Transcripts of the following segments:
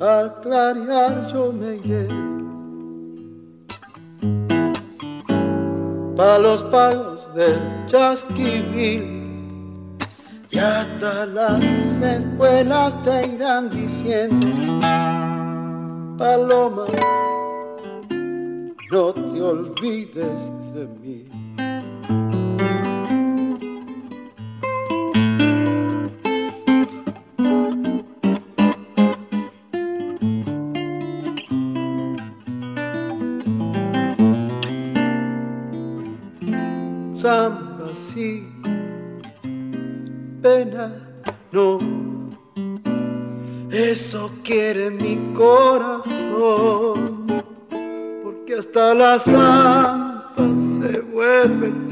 al clarear yo me iré. Pa' los pagos del chasquibil y hasta las espuelas te irán diciendo, Paloma, no te olvides de mí. las zampas se vuelven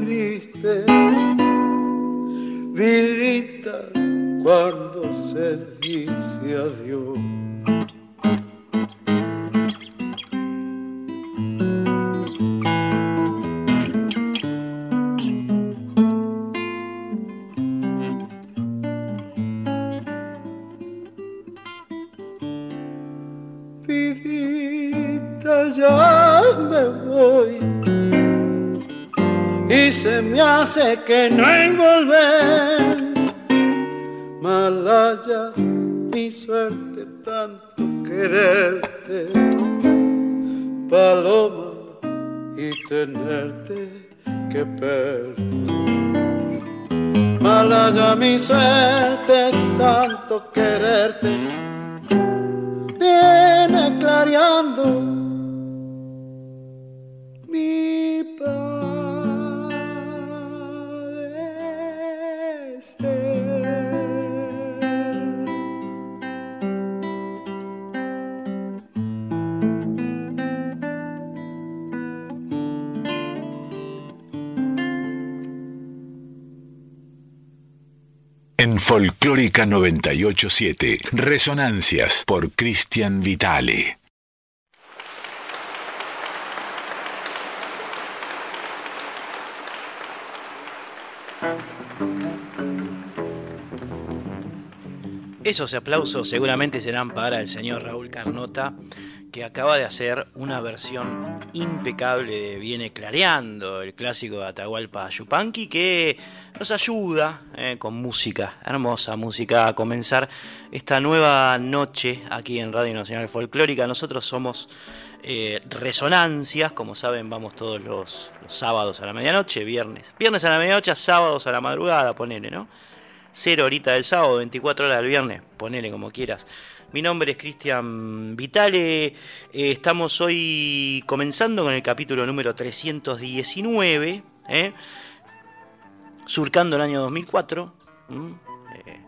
987, Resonancias por Cristian Vitale. Esos aplausos seguramente serán para el señor Raúl Carnota, que acaba de hacer una versión impecable de Viene Clareando, el clásico de Atahualpa Yupanqui, que nos ayuda eh, con música, hermosa música, a comenzar esta nueva noche aquí en Radio Nacional Folclórica. Nosotros somos eh, Resonancias, como saben, vamos todos los, los sábados a la medianoche, viernes. Viernes a la medianoche, sábados a la madrugada, ponele, ¿no? 0 horita del sábado, 24 horas del viernes, ponele como quieras. Mi nombre es Cristian Vitale, eh, estamos hoy comenzando con el capítulo número 319, ¿eh? surcando el año 2004, eh,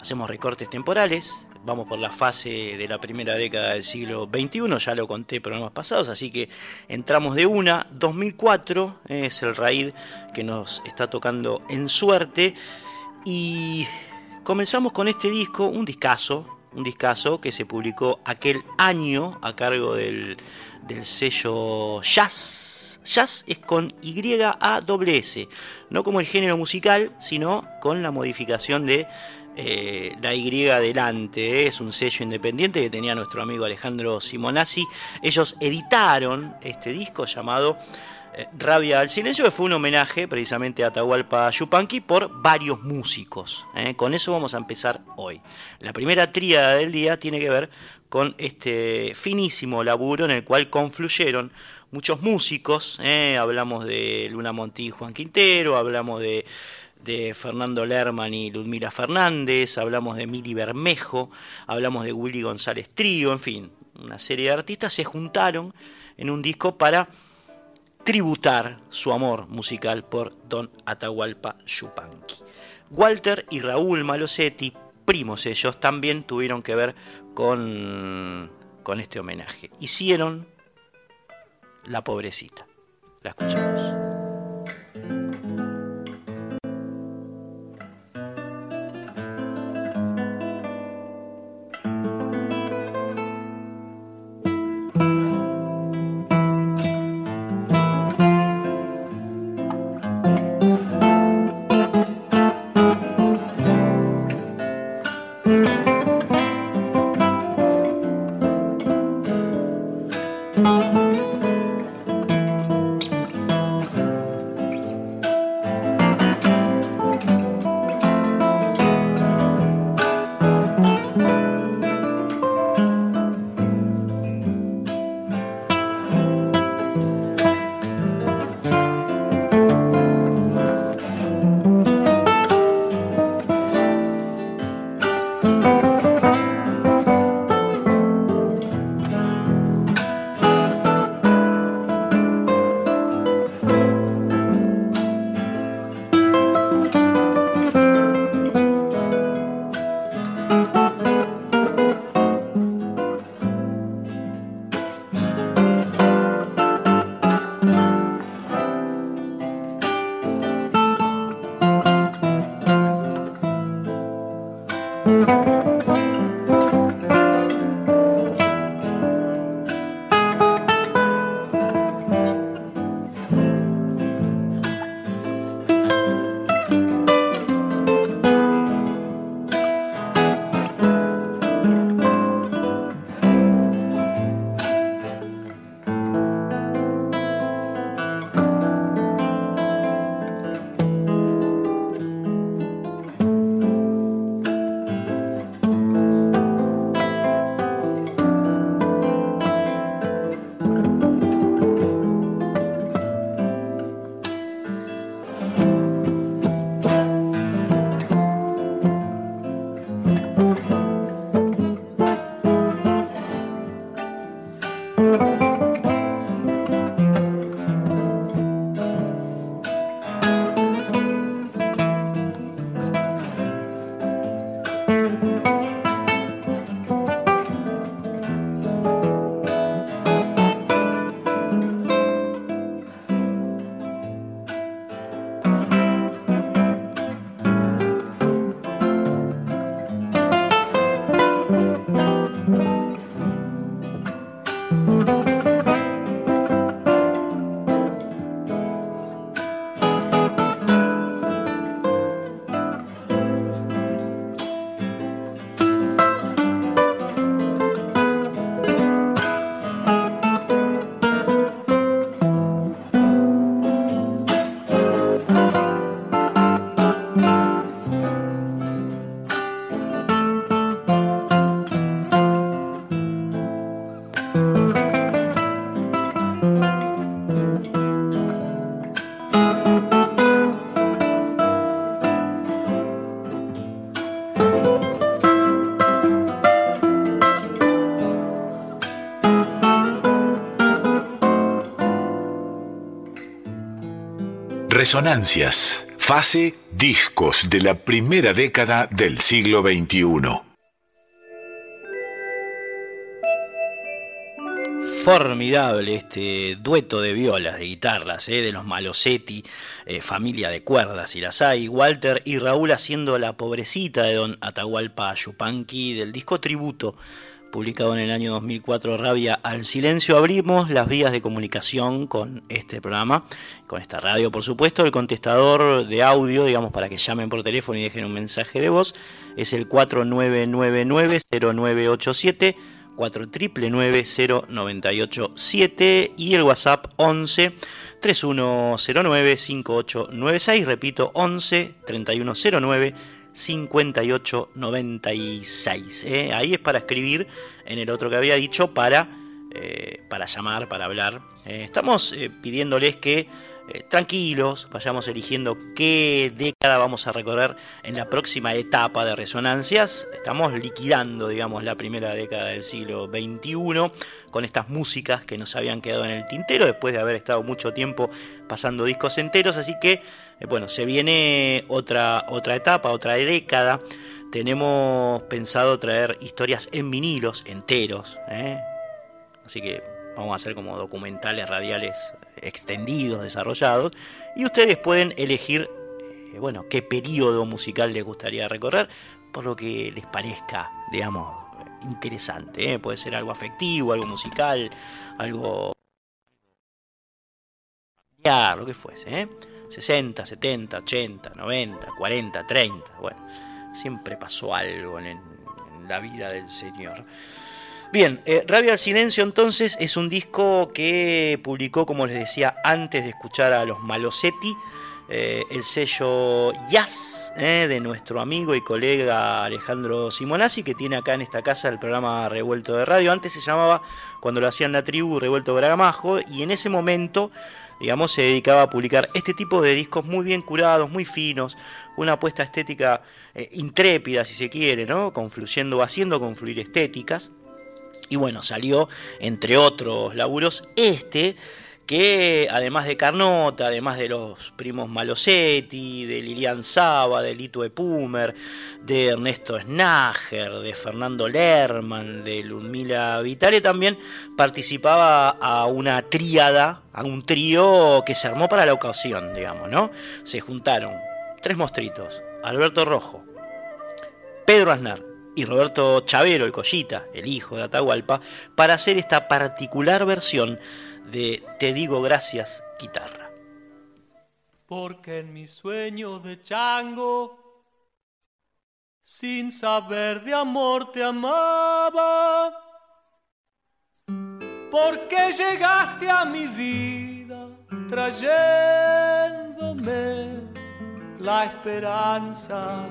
hacemos recortes temporales, vamos por la fase de la primera década del siglo XXI, ya lo conté en programas pasados, así que entramos de una, 2004 es el raíz que nos está tocando en suerte. Y comenzamos con este disco, un discazo, un discazo que se publicó aquel año a cargo del, sello Jazz. Jazz es con Y-A-S, no como el género musical, sino con la modificación de eh, la Y delante. Es un sello independiente que tenía nuestro amigo Alejandro Simonazzi. Ellos editaron este disco llamado Rabia al Silencio, que fue un homenaje precisamente a Atahualpa Yupanqui por varios músicos. ¿eh? Con eso vamos a empezar hoy. La primera tríada del día tiene que ver con este finísimo laburo en el cual confluyeron muchos músicos. ¿eh? Hablamos de Luna Monti y Juan Quintero, hablamos de de Fernando Lerman y Ludmila Fernández, hablamos de Mili Bermejo, hablamos de Willy González Trío, en fin, una serie de artistas se juntaron en un disco para tributar su amor musical por Don Atahualpa Yupanqui. Walter y Raúl Malosetti, primos ellos, también tuvieron que ver con, con este homenaje. Hicieron La Pobrecita. La escuchamos. Resonancias, fase discos de la primera década del siglo XXI. formidable este dueto de violas, de guitarras, eh, de los Malosetti, eh, familia de cuerdas y las hay, Walter y Raúl haciendo la pobrecita de Don Atahualpa Yupanqui del disco Tributo, publicado en el año 2004, Rabia al Silencio. Abrimos las vías de comunicación con este programa, con esta radio, por supuesto. El contestador de audio, digamos, para que llamen por teléfono y dejen un mensaje de voz, es el 4999-0987 4990987 y el WhatsApp 11 3109 5896, repito 11 3109 5896. ¿eh? Ahí es para escribir en el otro que había dicho para, eh, para llamar, para hablar. Eh, estamos pidiéndoles que tranquilos, vayamos eligiendo qué década vamos a recorrer en la próxima etapa de resonancias. Estamos liquidando, digamos, la primera década del siglo XXI con estas músicas que nos habían quedado en el tintero después de haber estado mucho tiempo pasando discos enteros. Así que, bueno, se viene otra, otra etapa, otra década. Tenemos pensado traer historias en vinilos enteros. ¿eh? Así que vamos a hacer como documentales radiales extendidos, desarrollados, y ustedes pueden elegir, eh, bueno, qué periodo musical les gustaría recorrer, por lo que les parezca, digamos, interesante. ¿eh? Puede ser algo afectivo, algo musical, algo lo que fuese, ¿eh? 60, 70, 80, 90, 40, 30, bueno, siempre pasó algo en la vida del Señor. Bien, eh, Rabia al Silencio entonces es un disco que publicó, como les decía, antes de escuchar a los Malosetti, eh, el sello Jazz eh, de nuestro amigo y colega Alejandro Simonazzi, que tiene acá en esta casa el programa Revuelto de Radio. Antes se llamaba, cuando lo hacían la tribu, Revuelto Gramajo, y en ese momento digamos, se dedicaba a publicar este tipo de discos muy bien curados, muy finos, una apuesta estética intrépida, si se quiere, ¿no? Confluyendo, haciendo confluir estéticas. Y bueno, salió, entre otros laburos, este, que además de Carnota, además de los primos Malosetti, de Lilian Saba, de Lito Epumer, de Ernesto Snager, de Fernando Lerman, de Ludmila Vitale, también participaba a una tríada, a un trío que se armó para la ocasión, digamos, ¿no? Se juntaron tres mostritos, Alberto Rojo, Pedro Aznar, y Roberto Chavero, el Collita, el hijo de Atahualpa, para hacer esta particular versión de Te digo gracias, guitarra. Porque en mi sueño de chango, sin saber de amor te amaba. Porque llegaste a mi vida trayéndome la esperanza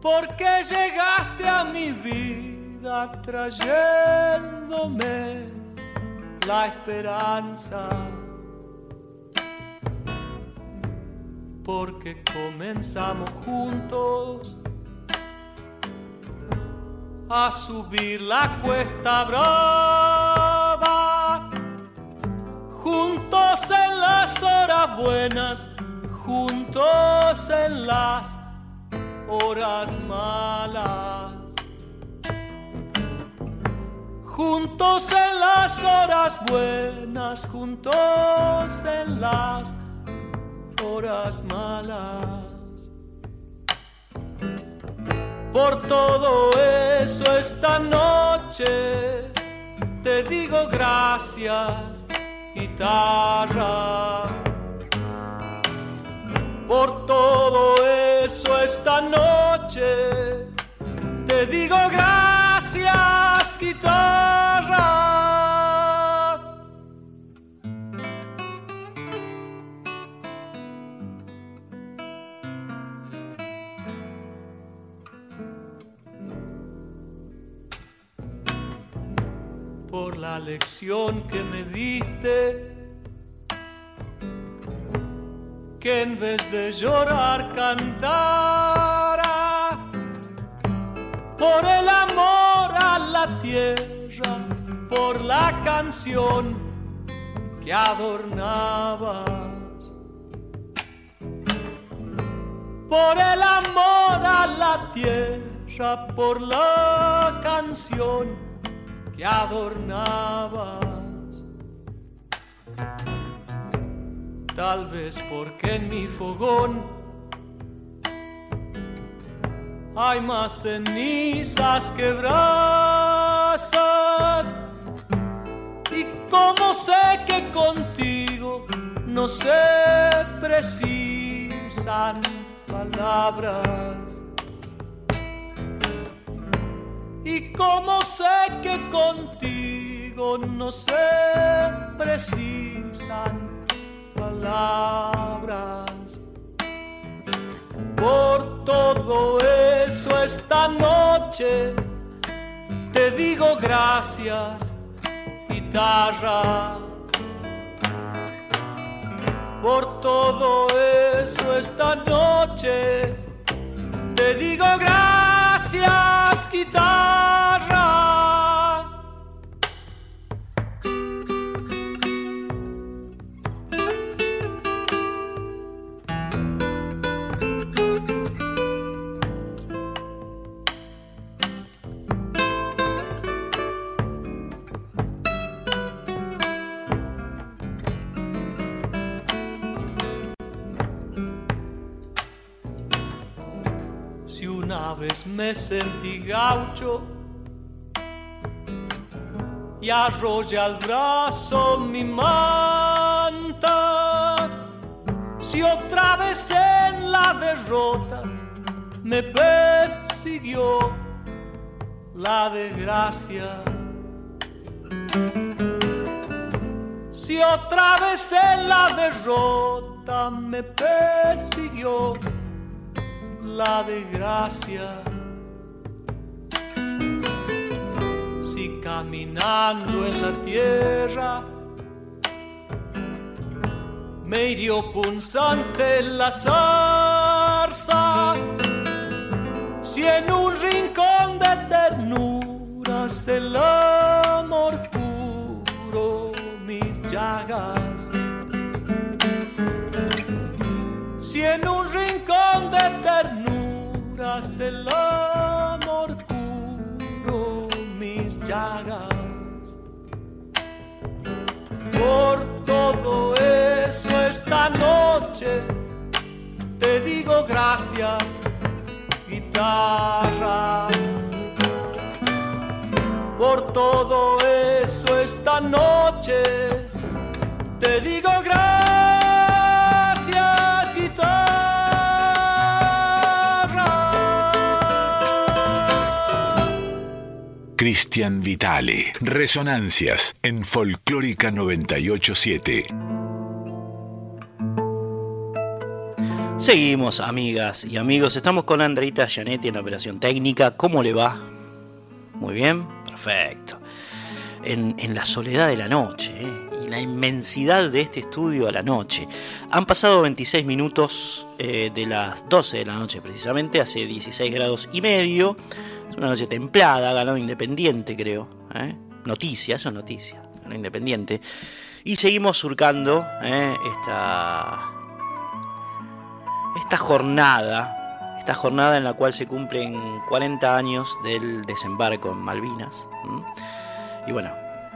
porque llegaste a mi vida trayéndome la esperanza. Porque comenzamos juntos a subir la cuesta brava, juntos en las horas buenas, juntos en las horas malas. Juntos en las horas buenas, juntos en las horas malas. Por todo eso esta noche te digo gracias, guitarra por todo eso esta noche te digo gracias guitarra. Por la lección que me diste que en vez de llorar cantara por el amor la tierra, por la canción que adornabas. Por el amor a la tierra, por la canción que adornabas. Tal vez porque en mi fogón hay más cenizas que brasas. Y como sé que contigo no se precisan palabras. Y como sé que contigo no se precisan palabras. Por todo eso esta noche te digo gracias, guitarra. Por todo eso esta noche te digo gracias, guitarra. Sentí gaucho y arrolla al brazo mi manta. Si otra vez en la derrota me persiguió la desgracia. Si otra vez en la derrota me persiguió la desgracia. Caminando en la tierra me punzante la zarza, si en un rincón de ternuras el amor puro mis llagas si en un rincón de ternuras el amor curo mis llagas. Por todo eso esta noche te digo gracias, guitarra. Por todo eso esta noche te digo gracias. Cristian Vitale. Resonancias en Folclórica 987. Seguimos, amigas y amigos. Estamos con Andreita Gianetti en la operación técnica. ¿Cómo le va? Muy bien, perfecto. En, la soledad de la noche ¿eh? La inmensidad de este estudio a la noche. Han pasado 26 minutos eh, de las 12 de la noche precisamente, hace 16 grados y medio. Es una noche templada, ganó Independiente, creo. ¿eh? Noticia, eso es noticia. Ganó Independiente. Y seguimos surcando ¿eh? esta, esta jornada. Esta jornada en la cual se cumplen 40 años del desembarco en Malvinas. Y bueno,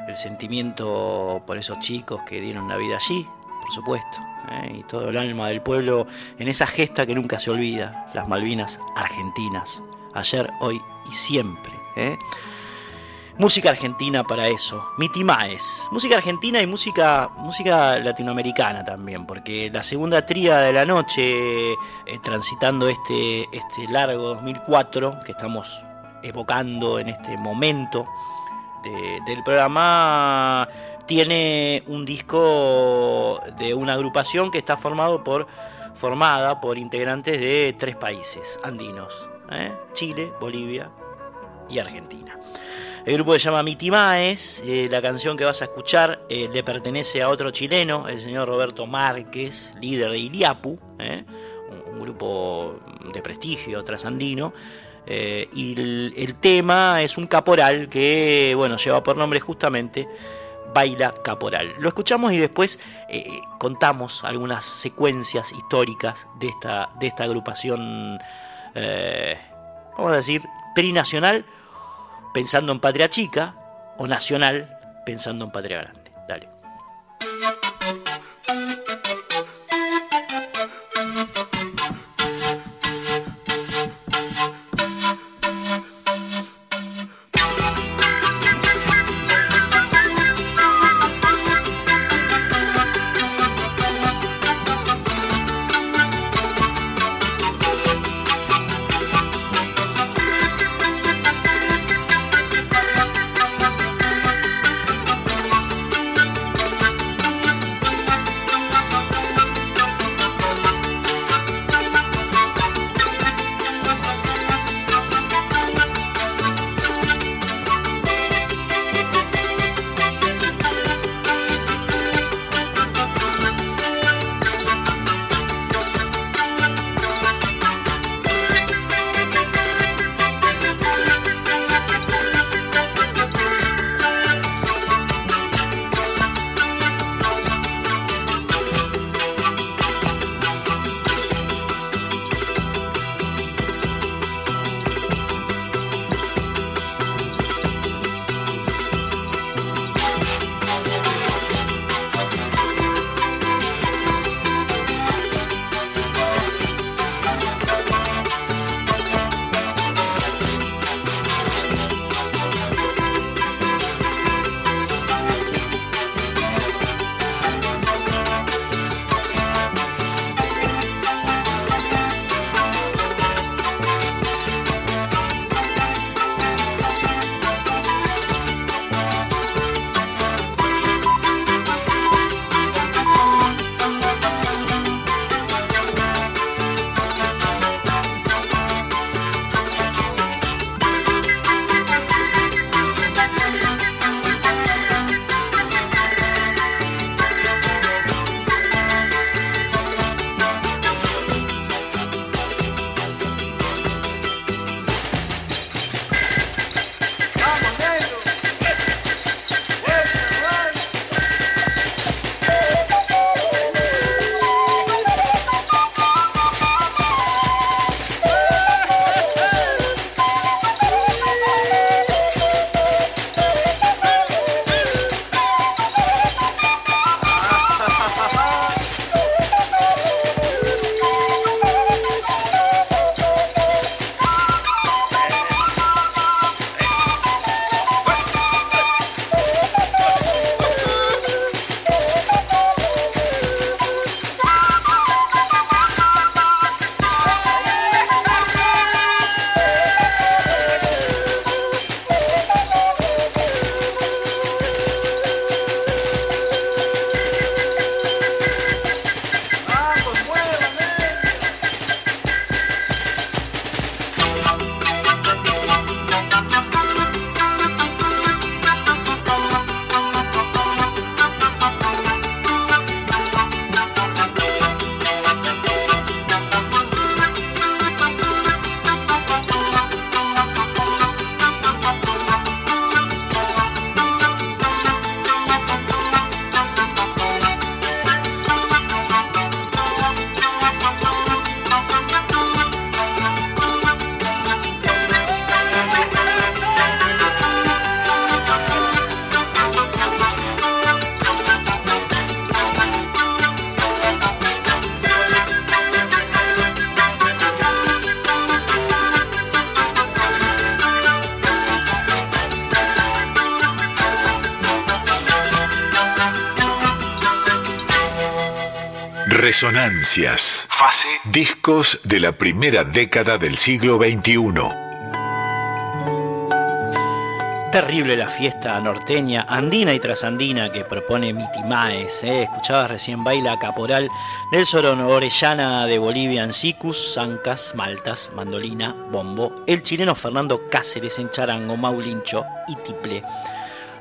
el sentimiento por esos chicos que dieron la vida allí, por supuesto, ¿eh? y todo el alma del pueblo en esa gesta que nunca se olvida, las Malvinas argentinas, ayer, hoy y siempre. ¿eh? Música argentina para eso, Mitimaes, música argentina y música, música latinoamericana también, porque la segunda tría de la noche, eh, transitando este, este largo 2004 que estamos evocando en este momento del programa, tiene un disco de una agrupación que está formado por, formada por integrantes de tres países andinos, ¿eh? Chile, Bolivia y Argentina. El grupo se llama Mitimaes, eh, la canción que vas a escuchar eh, le pertenece a otro chileno, el señor Roberto Márquez, líder de Iliapu, un, grupo de prestigio trasandino, y el, el, tema es un caporal que bueno, lleva por nombre justamente Baila Caporal. Lo escuchamos y después eh, contamos algunas secuencias históricas de esta, de esta agrupación, eh, vamos a decir, trinacional, pensando en Patria Chica, o nacional, pensando en Patria Grande. Resonancias. Fase. Discos de la primera década del siglo XXI. Terrible la fiesta norteña, andina y trasandina que propone Mitimaes. ¿eh? Escuchabas recién Baila Caporal, Nelson Orellana de Bolivia en Sicus, Zancas, Maltas, Mandolina, Bombo, el chileno Fernando Cáceres en Charango, Maulincho y Tiple.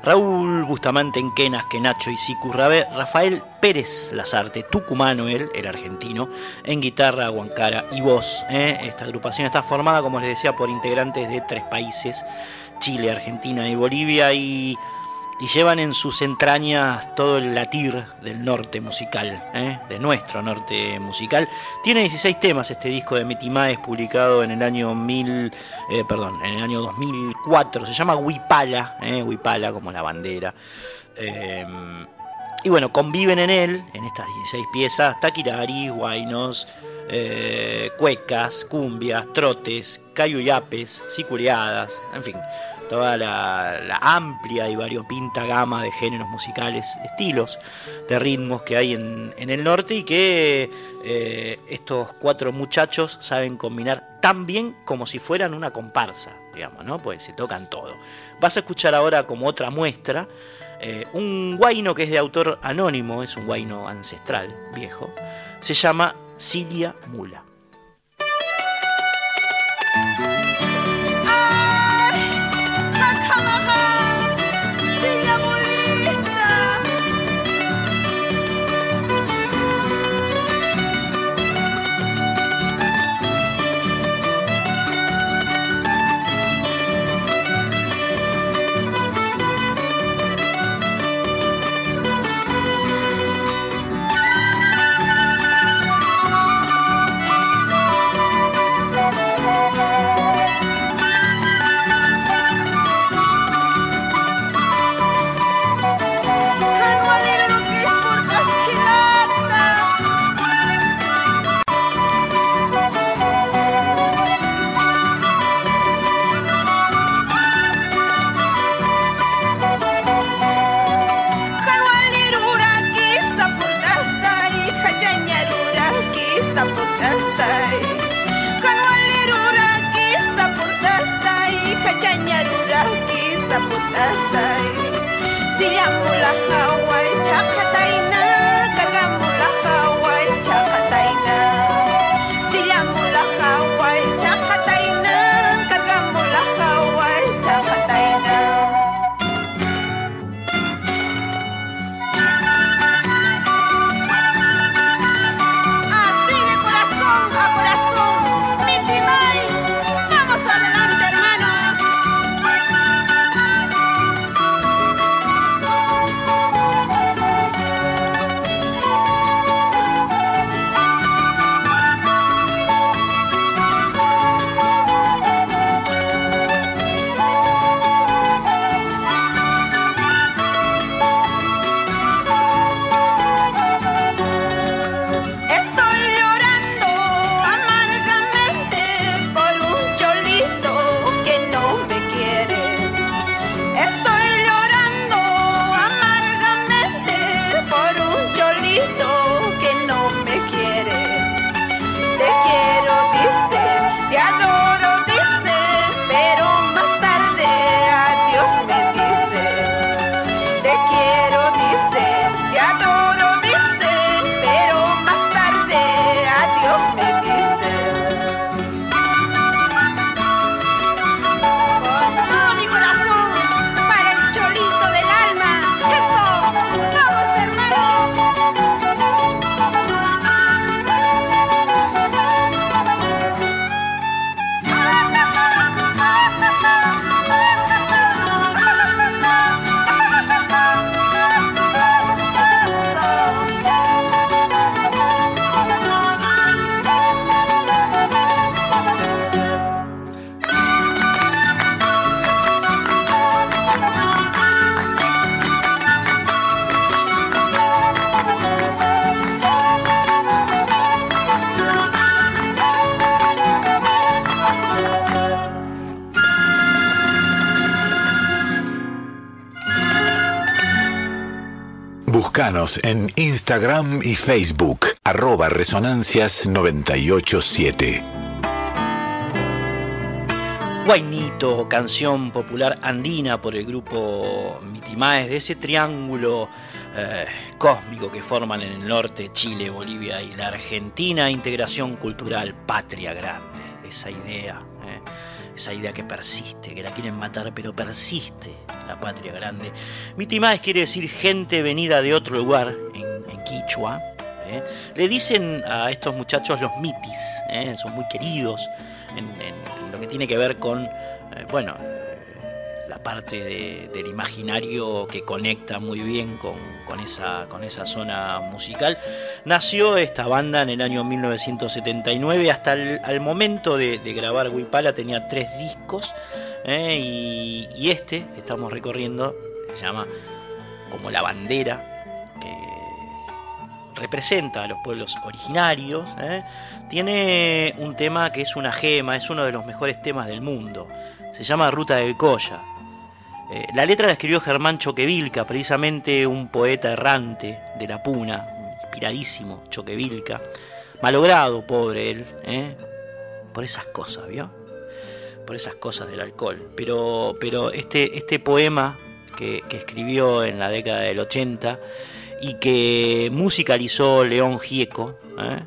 Raúl Bustamante en Quenas, Nacho y Sicu Rafael Pérez Lazarte, tucumano él, el argentino, en guitarra, guancara y voz. ¿eh? Esta agrupación está formada, como les decía, por integrantes de tres países, Chile, Argentina y Bolivia, y y llevan en sus entrañas todo el latir del norte musical, ¿eh? de nuestro norte musical. Tiene 16 temas este disco de Mitimaes publicado en el año 1000, eh, perdón, en el año 2004. Se llama Huipala, ¿eh? Huipala como la bandera. Y bueno, conviven en él, en estas 16 piezas, taquiraris, guainos, cuecas, cumbias, trotes, cayuyapes, sicureadas, en fin, toda la, amplia y variopinta gama de géneros musicales, estilos de ritmos que hay en, en el norte y que eh, estos cuatro muchachos saben combinar tan bien como si fueran una comparsa, digamos, ¿no? Pues se tocan todo. Vas a escuchar ahora como otra muestra eh, un guaino que es de autor anónimo, es un guaino ancestral, viejo, se llama Cilia Mula. taputastay siyamu lahaway chakatay En Instagram y Facebook, arroba resonancias987. Guainito, canción popular andina por el grupo Mitimaes, de ese triángulo eh, cósmico que forman en el norte Chile, Bolivia y la Argentina, integración cultural, patria grande, esa idea. Eh esa idea que persiste, que la quieren matar, pero persiste la patria grande. Mitimaes quiere decir gente venida de otro lugar, en, en Quichua. ¿eh? Le dicen a estos muchachos los mitis, ¿eh? son muy queridos en, en, lo que tiene que ver con, eh, bueno, la parte del imaginario que conecta muy bien con, esa, con esa zona musical. Nació esta banda en el año 1979, hasta el momento de, grabar Wipala tenía tres discos ¿eh? y, este que estamos recorriendo se llama como la bandera que representa a los pueblos originarios. ¿eh? Tiene un tema que es una gema, es uno de los mejores temas del mundo. Se llama Ruta del Colla. Eh, la letra la escribió Germán Choquevilca, precisamente un poeta errante de la Puna, inspiradísimo Choquevilca. Malogrado, pobre él, por esas cosas, ¿vio? Por esas cosas del alcohol. Pero, pero este, este poema que, escribió en la década del 80 y que musicalizó León Gieco, ¿eh?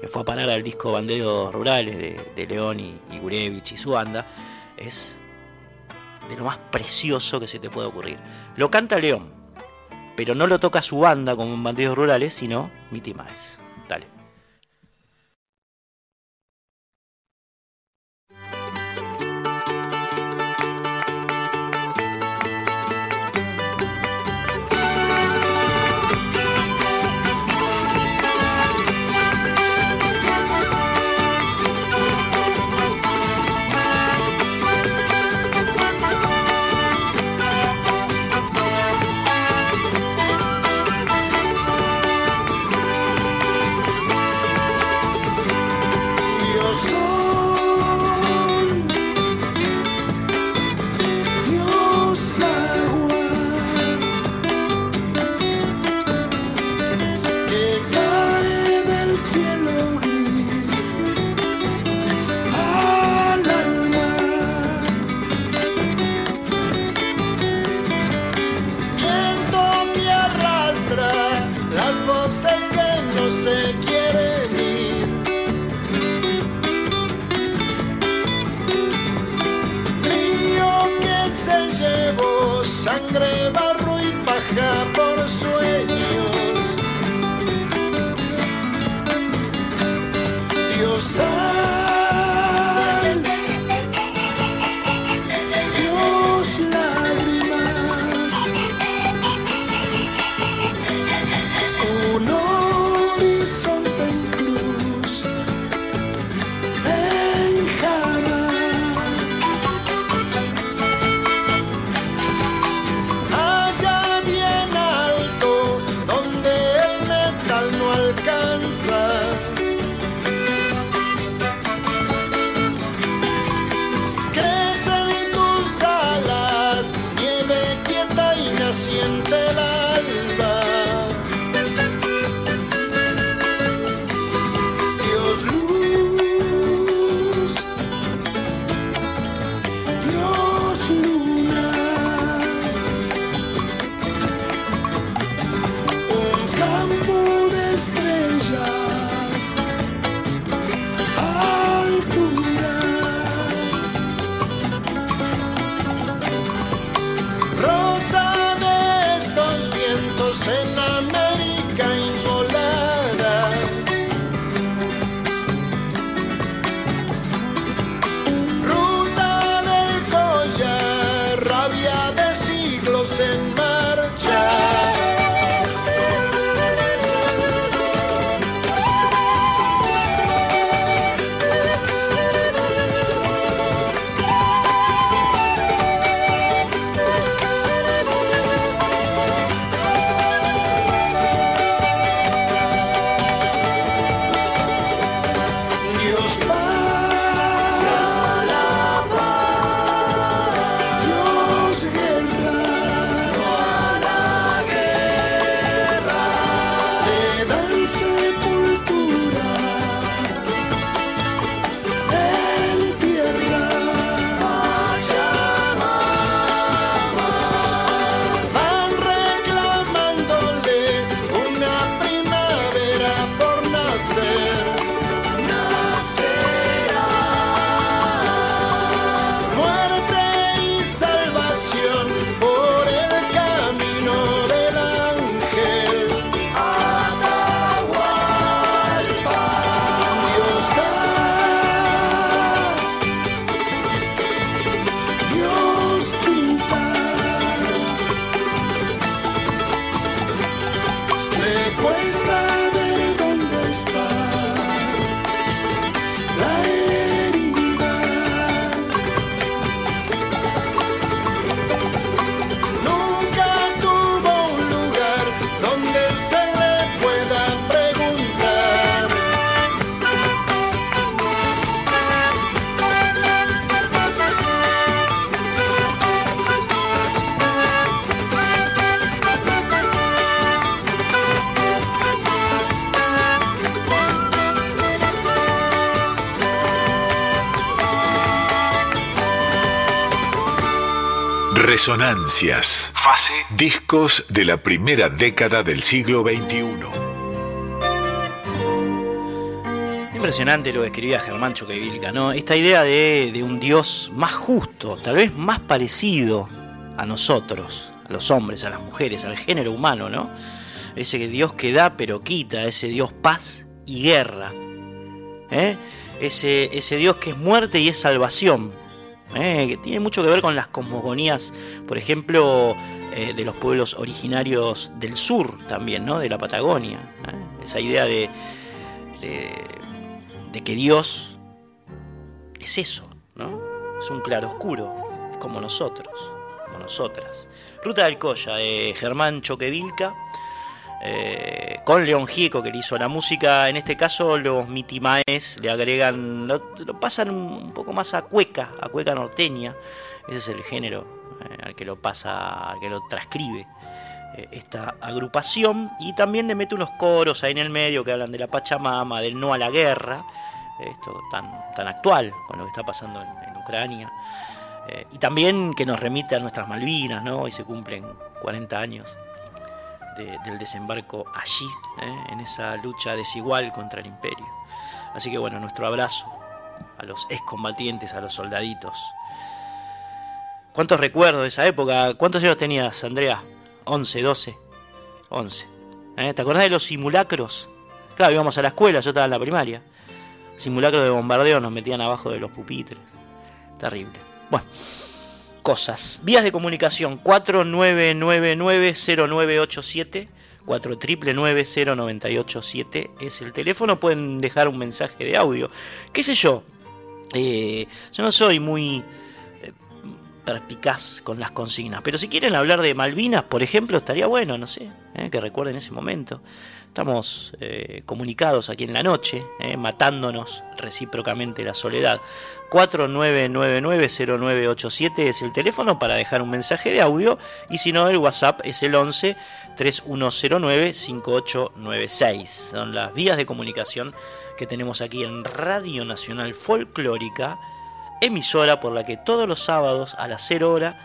que fue a parar al disco Banderos Rurales de, León y, Gurevich y su banda, es de lo más precioso que se te puede ocurrir. Lo canta León, pero no lo toca su banda como en Rurales, sino Mitty Miles. Resonancias. Fase. Discos de la primera década del siglo XXI. Impresionante lo que escribía Germán Choquevilca, ¿no? Esta idea de, un Dios más justo, tal vez más parecido a nosotros, a los hombres, a las mujeres, al género humano, ¿no? Ese Dios que da pero quita, ese Dios paz y guerra. ¿eh? Ese Dios que es muerte y es salvación. ¿Eh? Que tiene mucho que ver con las cosmogonías, por ejemplo, eh, de los pueblos originarios del sur también, ¿no? De la Patagonia. Esa idea de, de, de que Dios es eso, ¿no? Es un claroscuro, es como nosotros, como nosotras. Ruta del Colla de Germán Choquevilca. Eh, con León Gieco que le hizo la música, en este caso los mitimaes le agregan, lo, pasan un poco más a cueca, a cueca norteña, ese es el género eh, al que lo pasa, al que lo transcribe eh, esta agrupación, y también le mete unos coros ahí en el medio que hablan de la Pachamama, del no a la guerra, esto tan, tan actual con lo que está pasando en, Ucrania. y también que nos remite a nuestras Malvinas, ¿no? Hoy se cumplen 40 años de, del desembarco allí, ¿eh? en esa lucha desigual contra el imperio. Así que bueno, nuestro abrazo a los excombatientes, a los soldaditos. ¿Cuántos recuerdos de esa época? ¿Cuántos años tenías, Andrea? 11, 12, 11. ¿Eh? ¿Te acordás de los simulacros? Claro, íbamos a la escuela, yo estaba en la primaria. Simulacros de bombardeo nos metían abajo de los pupitres. Terrible. Bueno cosas. Vías de comunicación 4999-0987. 4999-0987 es el teléfono. Pueden dejar un mensaje de audio. ¿Qué sé yo? Eh, yo no soy muy perspicaz con las consignas. Pero si quieren hablar de Malvinas, por ejemplo, estaría bueno, no sé, eh, que recuerden ese momento. Estamos eh, comunicados aquí en la noche, eh, matándonos recíprocamente la soledad. 4999-0987 es el teléfono para dejar un mensaje de audio y si no el WhatsApp es el 11 3109 5896. Son las vías de comunicación que tenemos aquí en Radio Nacional Folclórica, emisora por la que todos los sábados a las 0 horas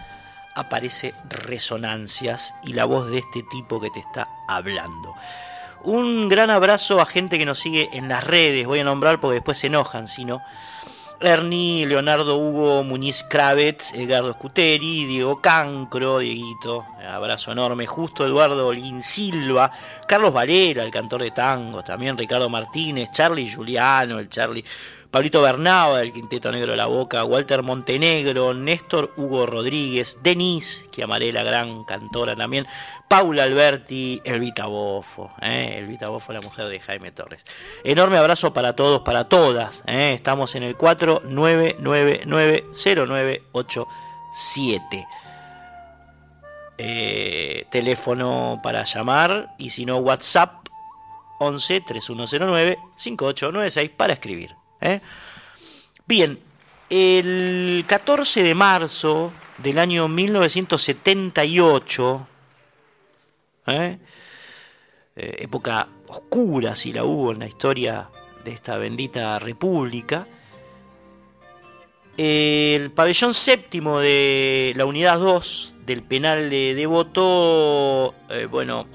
aparece Resonancias y la voz de este tipo que te está hablando. Un gran abrazo a gente que nos sigue en las redes, voy a nombrar porque después se enojan, sino Ernie, Leonardo Hugo, Muñiz Kravitz, Edgardo Scuteri, Diego Cancro, Dieguito, abrazo enorme, Justo Eduardo Olin Silva, Carlos Valera, el cantor de tango, también Ricardo Martínez, Charlie Juliano, el Charlie Pablito Bernaba del Quinteto Negro de la Boca, Walter Montenegro, Néstor Hugo Rodríguez, Denise, que amaré la gran cantora también, Paula Alberti, Elvita Bofo, ¿eh? Elvita Bofo, la mujer de Jaime Torres. Enorme abrazo para todos, para todas. ¿eh? Estamos en el 49990987. Eh, teléfono para llamar y si no WhatsApp 11 3109 5896 para escribir. ¿Eh? Bien, el 14 de marzo del año 1978, ¿eh? Eh, época oscura si la hubo en la historia de esta bendita república, el pabellón séptimo de la unidad 2 del penal de Devoto, bueno,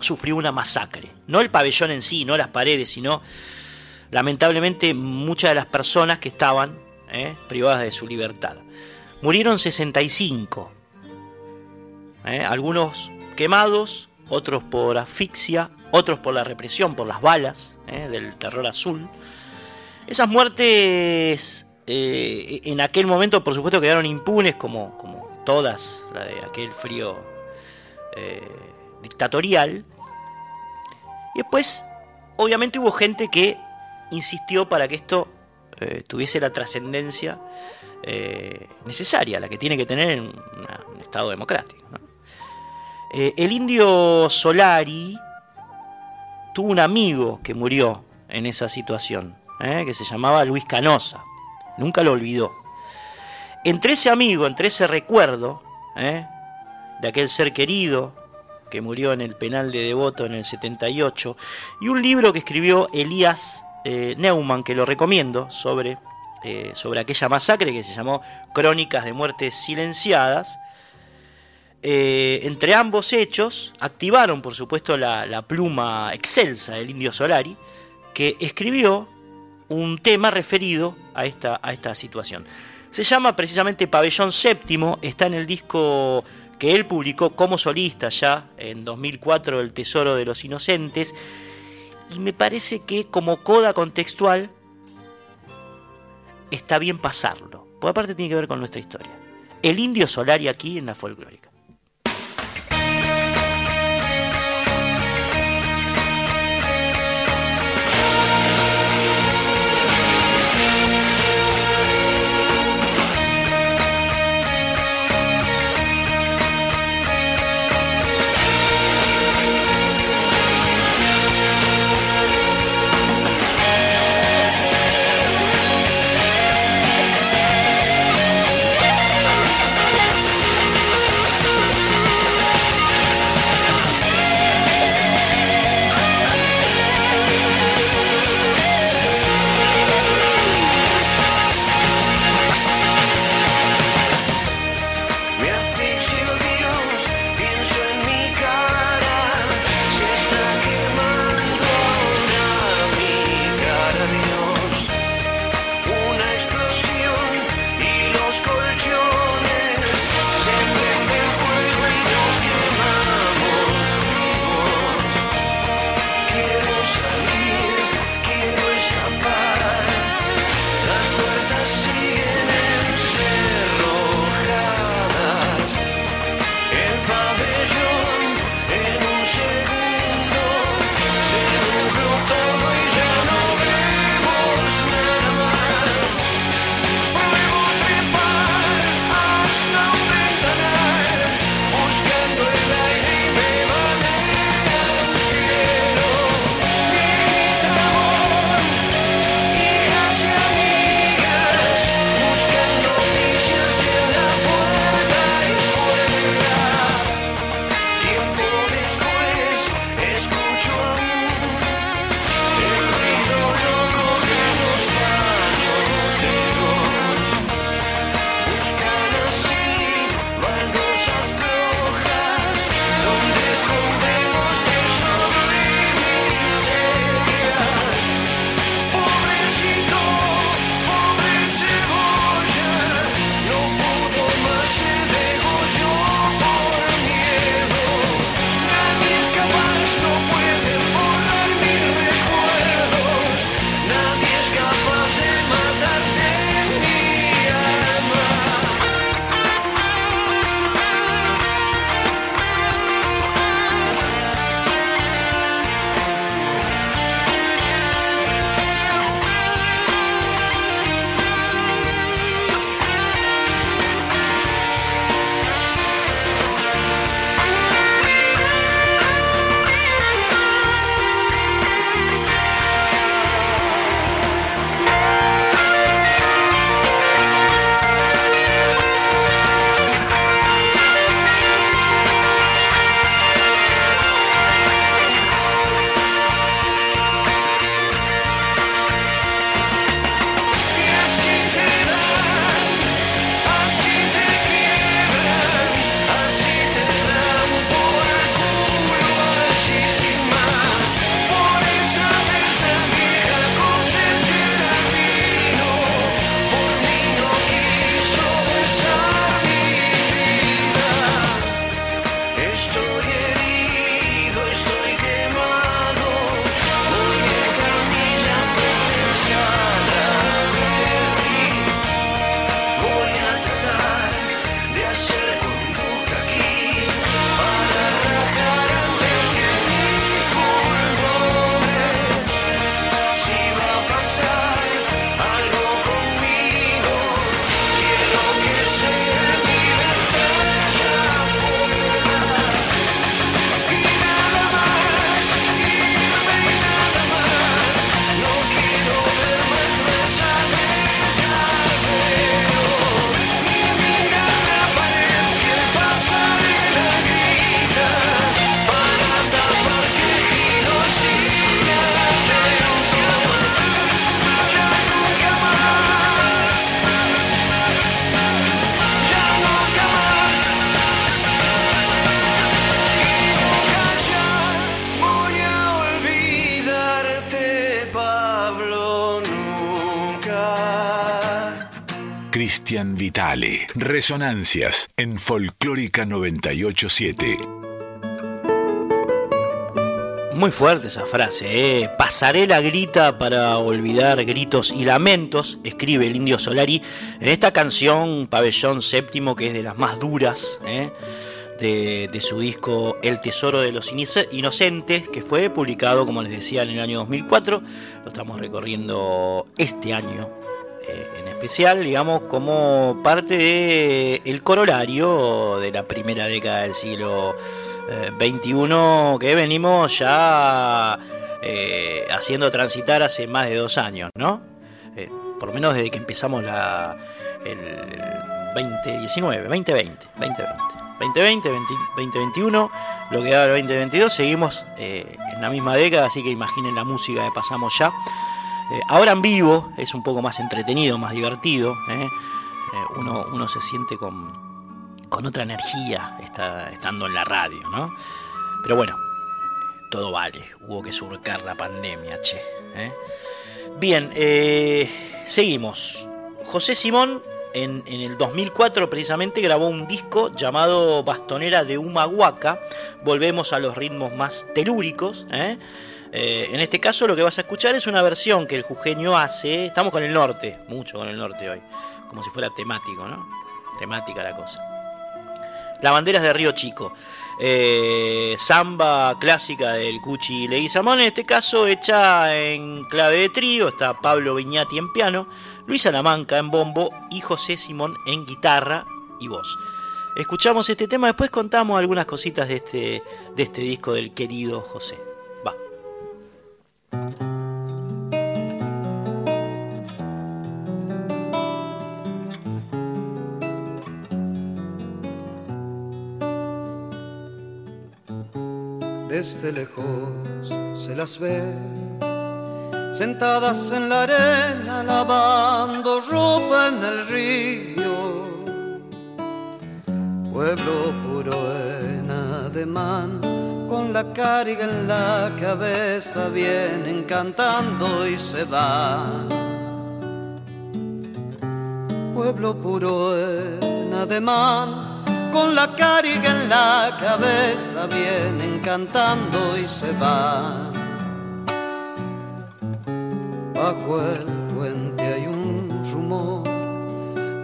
sufrió una masacre. No el pabellón en sí, no las paredes, sino lamentablemente muchas de las personas que estaban eh, privadas de su libertad. Murieron 65, eh, algunos quemados, otros por asfixia, otros por la represión, por las balas eh, del terror azul. Esas muertes en aquel momento, por supuesto, quedaron impunes, como, como todas, la de aquel frío dictatorial. Y después, obviamente, hubo gente que insistió para que esto eh, tuviese la trascendencia eh, necesaria, la que tiene que tener en un Estado democrático. Eh, el indio Solari tuvo un amigo que murió en esa situación, que se llamaba Luis Canosa, nunca lo olvidó. Entre ese amigo, entre ese recuerdo de aquel ser querido, que murió en el penal de Devoto en el 78, y un libro que escribió Elías eh, Neumann, que lo recomiendo, sobre eh, sobre aquella masacre que se llamó Crónicas de Muertes Silenciadas. Eh, entre ambos hechos activaron, por supuesto, la, pluma excelsa del Indio Solari, que escribió un tema referido a esta, a esta situación. Se llama precisamente Pabellón Séptimo, está en el disco que él publicó como solista ya en 2004, El Tesoro de los Inocentes, y me parece que como coda contextual está bien pasarlo, por aparte tiene que ver con nuestra historia. El indio Solari aquí en la folclórica. Vitale. Resonancias en Folclórica 987. Muy fuerte esa frase, ¿eh? Pasarela grita para olvidar gritos y lamentos, escribe el indio Solari en esta canción Pabellón Séptimo, que es de las más duras, ¿eh? de, su disco El Tesoro de los Inocentes, que fue publicado, como les decía, en el año 2004. Lo estamos recorriendo este año en especial, digamos, como parte del el corolario de la primera década del siglo XXI, eh, que venimos ya eh, haciendo transitar hace más de dos años, ¿no? por lo menos desde que empezamos la, el 2019, 2020, 2020. 2020, 2021, lo que da el 2022, seguimos eh, en la misma década, así que imaginen la música que pasamos ya. Eh, ahora en vivo es un poco más entretenido, más divertido, ¿eh? uno, uno, se siente con, con otra energía está, estando en la radio, ¿no? Pero bueno, todo vale, hubo que surcar la pandemia, che. Bien, seguimos. José Simón en, el 2004 precisamente grabó un disco llamado Bastonera de Humahuaca. Volvemos a los ritmos más telúricos. ¿eh? Eh, en este caso lo que vas a escuchar es una versión que el jujeño hace. Estamos con el norte, mucho con el norte hoy. Como si fuera temático, ¿no? Temática la cosa. La bandera es de Río Chico. Eh, samba clásica del Cuchi Leguizamón, en este caso hecha en clave de trío, está Pablo Viñati en piano, Luis Salamanca en bombo y José Simón en guitarra y voz. Escuchamos este tema, después contamos algunas cositas de este, de este disco del querido José. Desde lejos se las ve sentadas en la arena lavando ropa en el río. Pueblo puro en ademán, con la carga en la cabeza vienen cantando y se van. Pueblo puro en ademán, con la carga en la cabeza vienen cantando y se van Bajo el puente hay un rumor,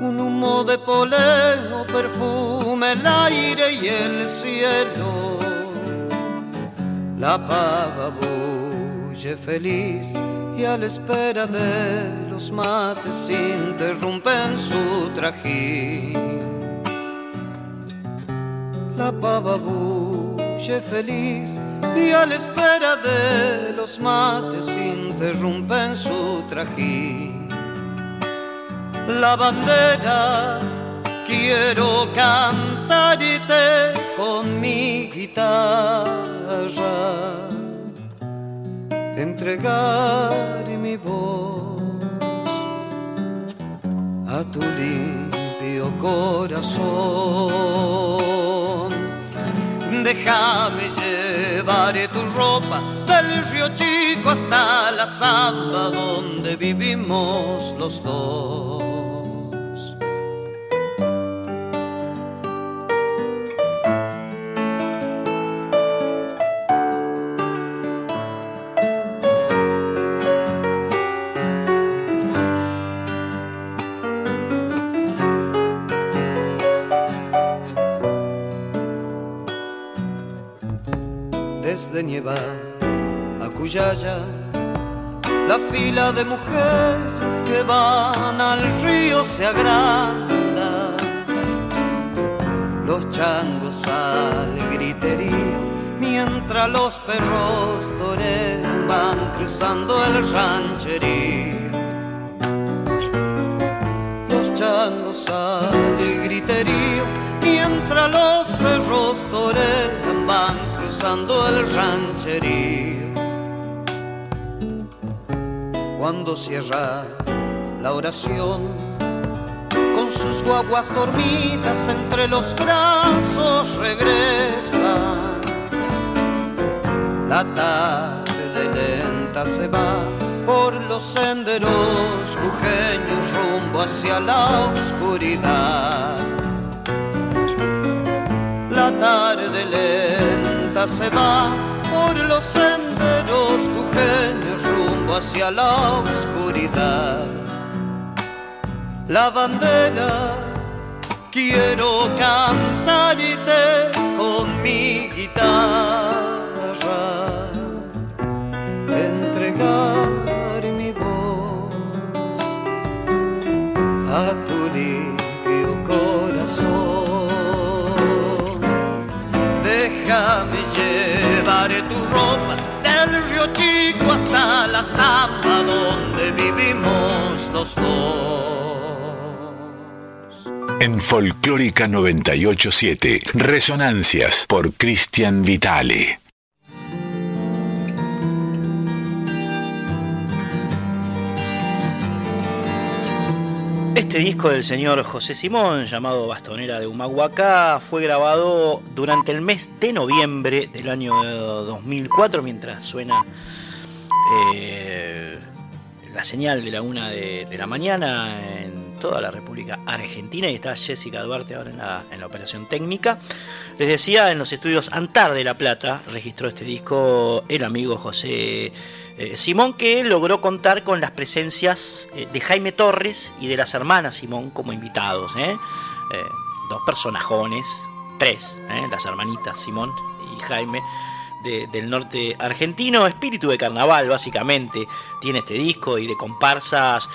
un humo de poleo, perfume, el aire y el cielo. La pava bulle feliz y a la espera de los mates interrumpen su trajín. La pava bulle feliz y a la espera de los mates interrumpen su trajín. La bandera quiero cantarte con mi guitarra, entregar mi voz a tu limpio corazón. Déjame llevaré tu ropa del río Chico hasta la samba donde vivimos los dos. De nieva a Cuyaya, la fila de mujeres que van al río se agranda. Los changos al griterío, mientras los perros torean van cruzando el rancherío. Los changos al griterío, mientras los perros torean van el rancherío. Cuando cierra la oración, con sus guaguas dormidas entre los brazos regresa. La tarde lenta se va por los senderos jujeños rumbo hacia la oscuridad. La tarde lenta se va por los senderos jujeños rumbo hacia la oscuridad. La bandera quiero cantarte con mi guitarra a tu limpio corazón. Déjame llevar tu ropa del río Chico hasta la zamba donde vivimos los dos. En Folclórica 987, Resonancias por Cristian Vitale. Este disco del señor José Simón, llamado Bastonera de Humahuacá, fue grabado durante el mes de noviembre del año 2004, mientras suena eh, la señal de la una de, la mañana en toda la República Argentina y está Jessica Duarte ahora en la, en la operación técnica. Les decía, en los estudios Antar de La Plata registró este disco el amigo José eh, Simón que logró contar con las presencias eh, de Jaime Torres y de las hermanas Simón como invitados. ¿eh? dos personajones, tres, las hermanitas Simón y Jaime. Del norte argentino, espíritu de carnaval básicamente tiene este disco y de comparsas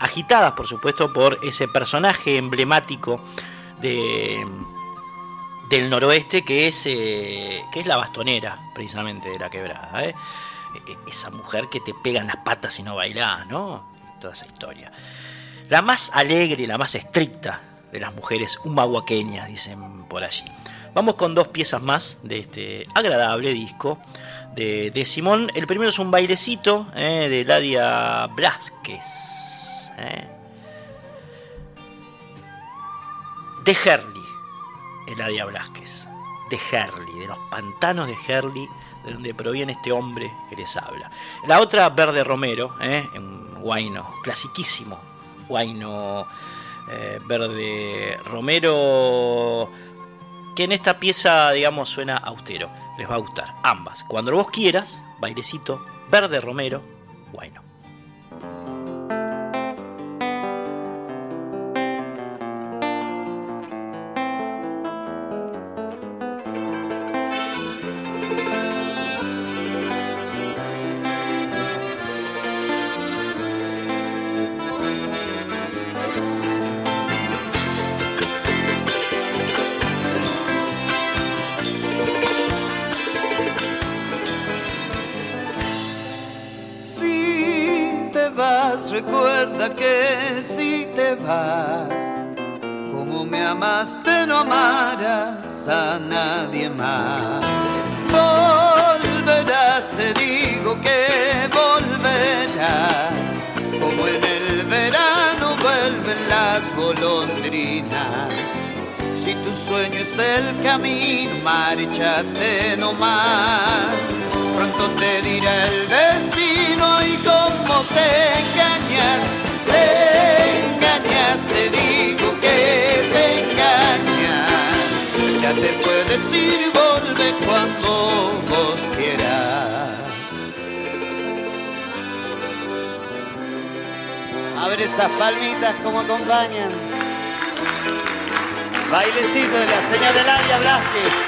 agitadas por supuesto por ese personaje emblemático de, del noroeste que es, que es la bastonera precisamente de la quebrada. E-, esa mujer que te pega en las patas y no bailás, ¿no? Toda esa historia. La más alegre la más estricta de las mujeres humahuaqueñas, dicen por allí. Vamos con dos piezas más de este agradable disco de, Simón. El primero es un bailecito eh, de Ladia Blasquez. Eh. De Herley, Eladia Blasquez. De Herley, de los pantanos de Herley de donde proviene este hombre que les habla. La otra, Verde Romero, ¿eh? un guaino, clasiquísimo guaino eh, Verde Romero, que en esta pieza, digamos, suena austero. Les va a gustar, ambas. Cuando vos quieras, bailecito, Verde Romero, guaino. No más. Pronto te dirá el destino y cómo te engañas, te engañas, te digo que te engañas. Ya te puedes ir, vuelve cuando vos quieras. A ver esas palmitas como acompañan. Bailecito de la señora Eladia Blasquez.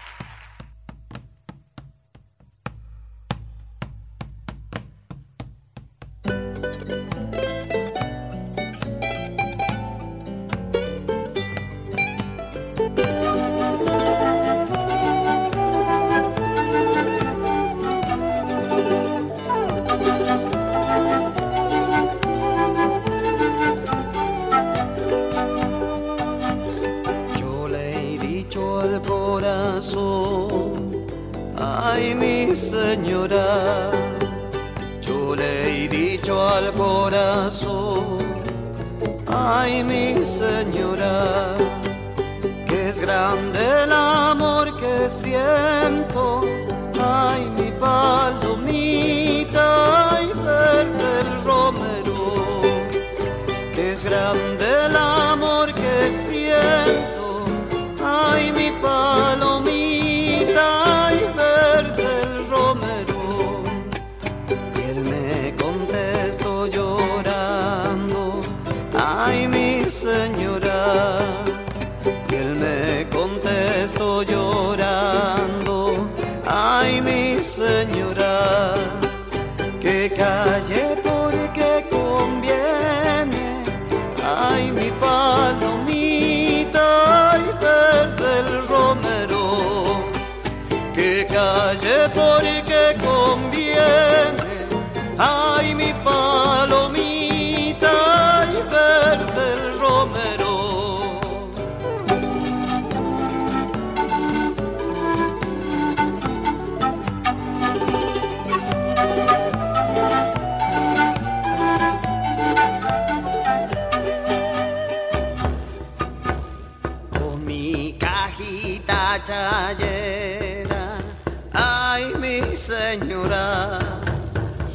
Señora,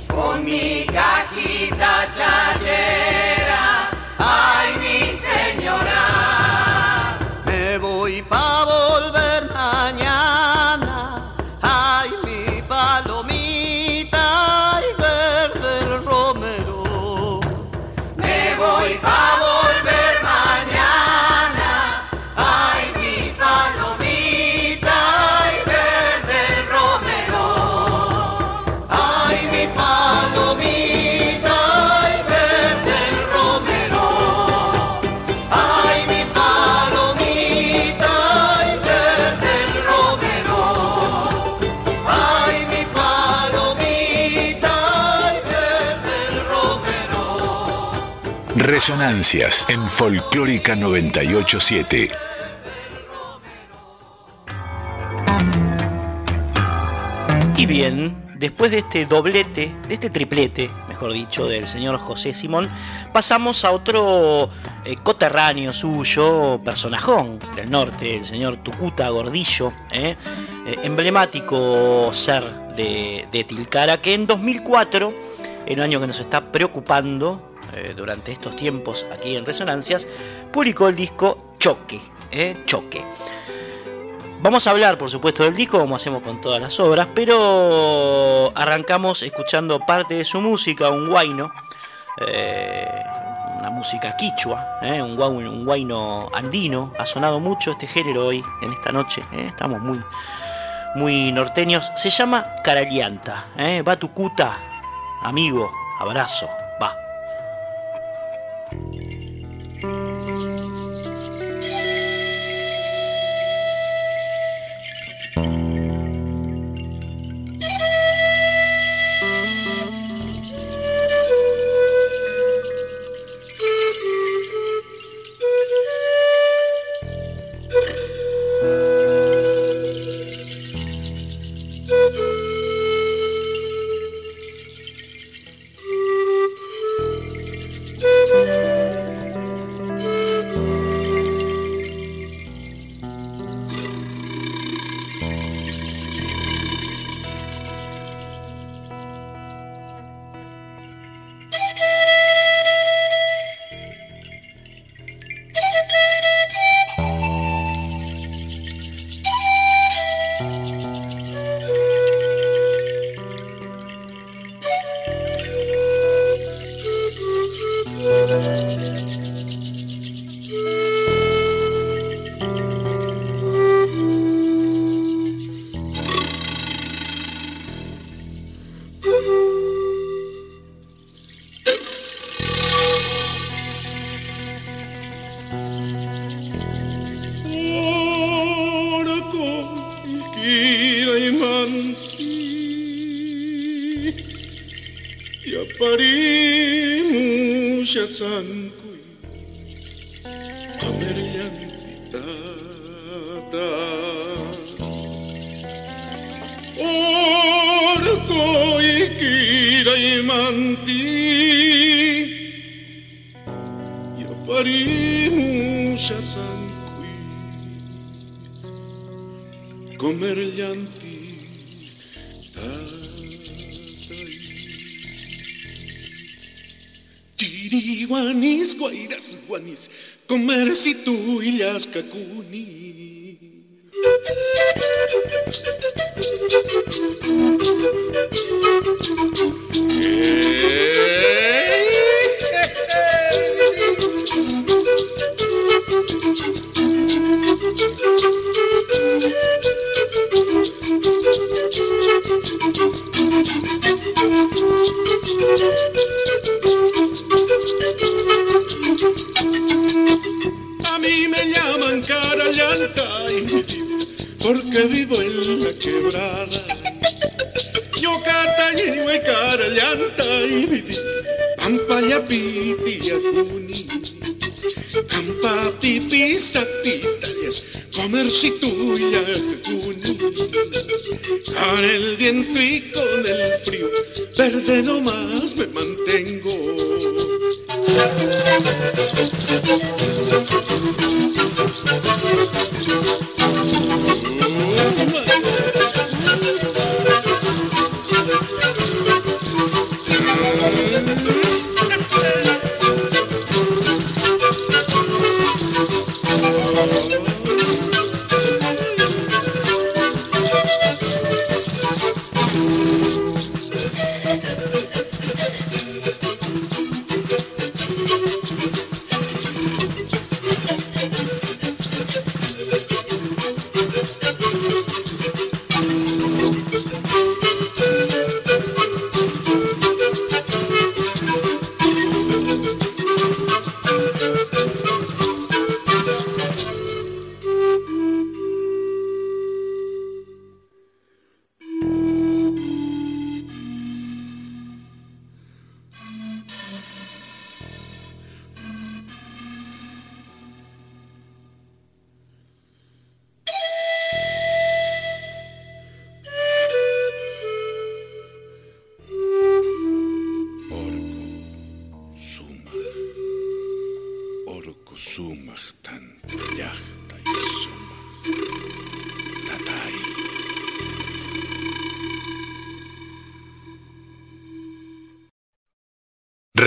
con mi cajita chayera, Resonancias en Folclórica 987. Y bien, después de este doblete, de este triplete, mejor dicho, del señor José Simón, pasamos a otro eh, coterráneo suyo, personajón del norte, el señor Tucuta Gordillo, eh, eh, emblemático ser de, de Tilcara, que en 2004, el año que nos está preocupando eh, durante estos tiempos aquí en Resonancias, publicó el disco Choque, eh, Choque. Vamos a hablar, por supuesto, del disco, como hacemos con todas las obras, pero arrancamos escuchando parte de su música, un guayno, eh, una música quichua, eh, un, guay- un andino. Ha sonado mucho este género hoy, en esta noche. estamos muy, muy norteños. Se llama Caralianta. ¿eh? Va tu thank you amigo, abrazo, va. sankui kamerjantitata orko ikiraimanti ja parimusa sankui komerjanti guanis, guairas, guanis, comer si tú y las cacuni. Porque vivo en la quebrada. Yo cata y cara llanta y vidi, pampa ya piti kuni. Campa pipi satitalias, comer si tuya kuni. Con el viento y con el frío, verde nomás me mantengo.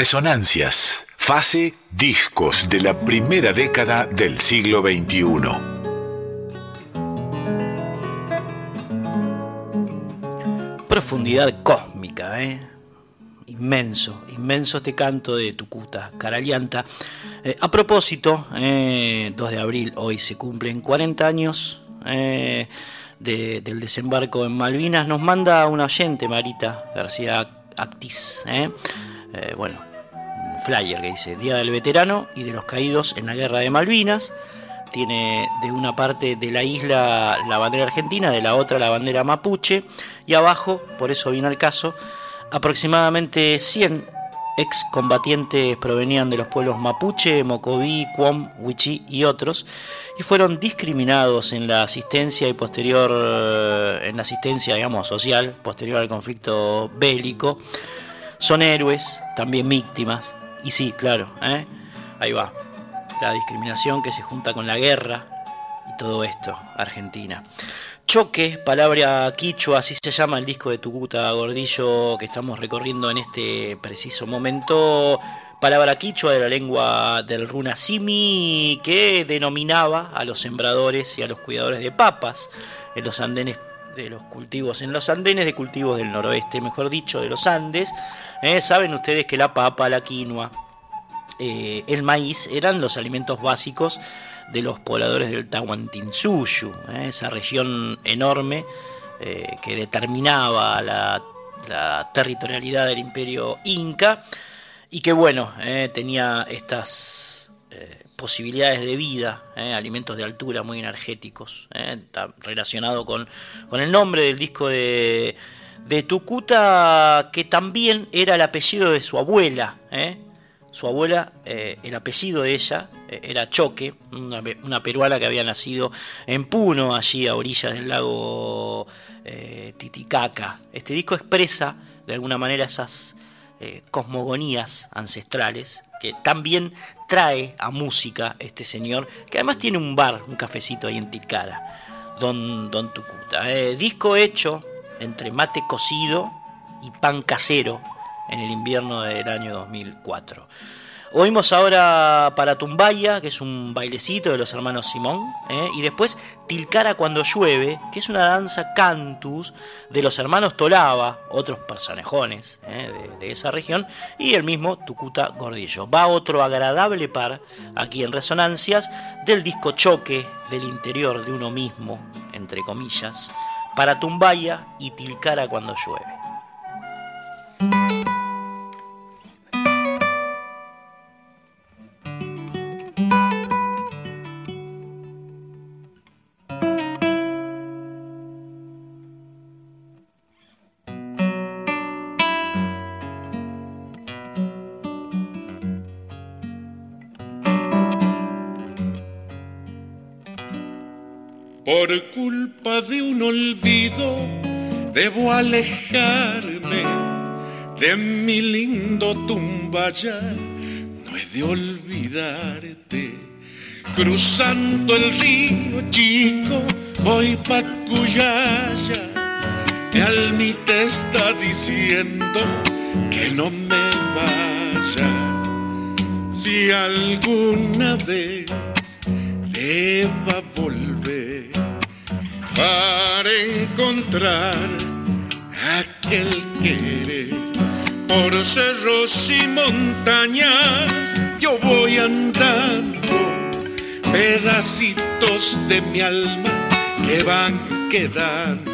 Resonancias, fase discos de la primera década del siglo XXI. Profundidad cósmica, ¿eh? Inmenso, inmenso este canto de Tucuta, Caralianta. Eh, a propósito, 2 eh, de abril, hoy se cumplen 40 años eh, del desembarco en Malvinas, nos manda una oyente, Marita García Actis. Eh, bueno, flyer que dice Día del Veterano y de los Caídos en la Guerra de Malvinas. Tiene de una parte de la isla la bandera argentina, de la otra la bandera mapuche, y abajo, por eso viene al caso, aproximadamente 100 excombatientes provenían de los pueblos mapuche, mocoví, cuom, huichí y otros, y fueron discriminados en la asistencia y posterior, eh, en la asistencia, digamos, social, posterior al conflicto bélico. Son héroes, también víctimas, y sí, claro, ¿eh? ahí va, la discriminación que se junta con la guerra y todo esto, Argentina. Choque, palabra quichua, así se llama el disco de Tucuta Gordillo que estamos recorriendo en este preciso momento. Palabra quichua de la lengua del runasimi que denominaba a los sembradores y a los cuidadores de papas en los andenes de los cultivos, en los andenes de cultivos del noroeste, mejor dicho, de los Andes. Eh, saben ustedes que la papa, la quinoa, eh, el maíz eran los alimentos básicos de los pobladores del Tahuantinsuyu, ¿eh? esa región enorme que determinaba la, territorialidad del imperio inca y que bueno, tenía estas posibilidades de vida, alimentos de altura muy energéticos, está relacionado con, con, el nombre del disco de, de Tucuta, que también era el apellido de su abuela, su abuela, eh, el apellido de ella eh, era Choque, una, peruana que había nacido en Puno, allí a orillas del lago eh, Titicaca. Este disco expresa de alguna manera esas cosmogonías ancestrales que también trae a música este señor, que además tiene un bar, un cafecito ahí en Tilcara, Don, Don Tucuta. disco hecho entre mate cocido y pan casero en el invierno del año 2004. Oímos ahora para Tumbaya, que es un bailecito de los hermanos Simón, ¿eh? y después Tilcara cuando llueve, que es una danza cantus de los hermanos Tolaba, otros personajes ¿eh? de, esa región, y el mismo Tucuta Gordillo. Va otro agradable par aquí en Resonancias del disco Choque del interior de uno mismo, entre comillas, para Tumbaya y Tilcara cuando llueve. De un olvido debo alejarme de mi lindo tumbaya. No he de olvidarte. Cruzando el río chico voy pa' Cuyaya. Mi almita está diciendo que no me vaya. Si alguna vez deba volver para encontrar aquel querer. Por cerros y montañas yo voy andando, pedacitos de mi alma que van quedando.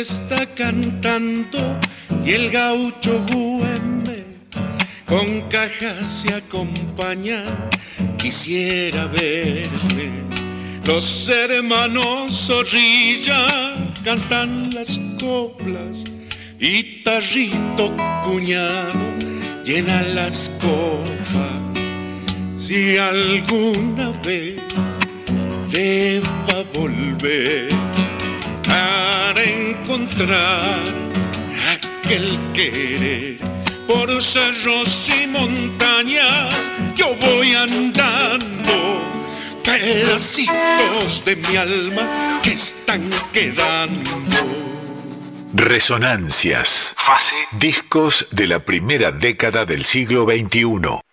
Está cantando y el gaucho Güemes con cajas se acompañan. Quisiera verme. Los hermanos Zorrilla cantan las coplas y Tarrito Cuñado llena las copas. Si alguna vez deba volver encontrar aquel querer por cerros y montañas, yo voy andando pedacitos de mi alma que están quedando. Resonancias. Fase. Discos de la primera década del siglo XXI.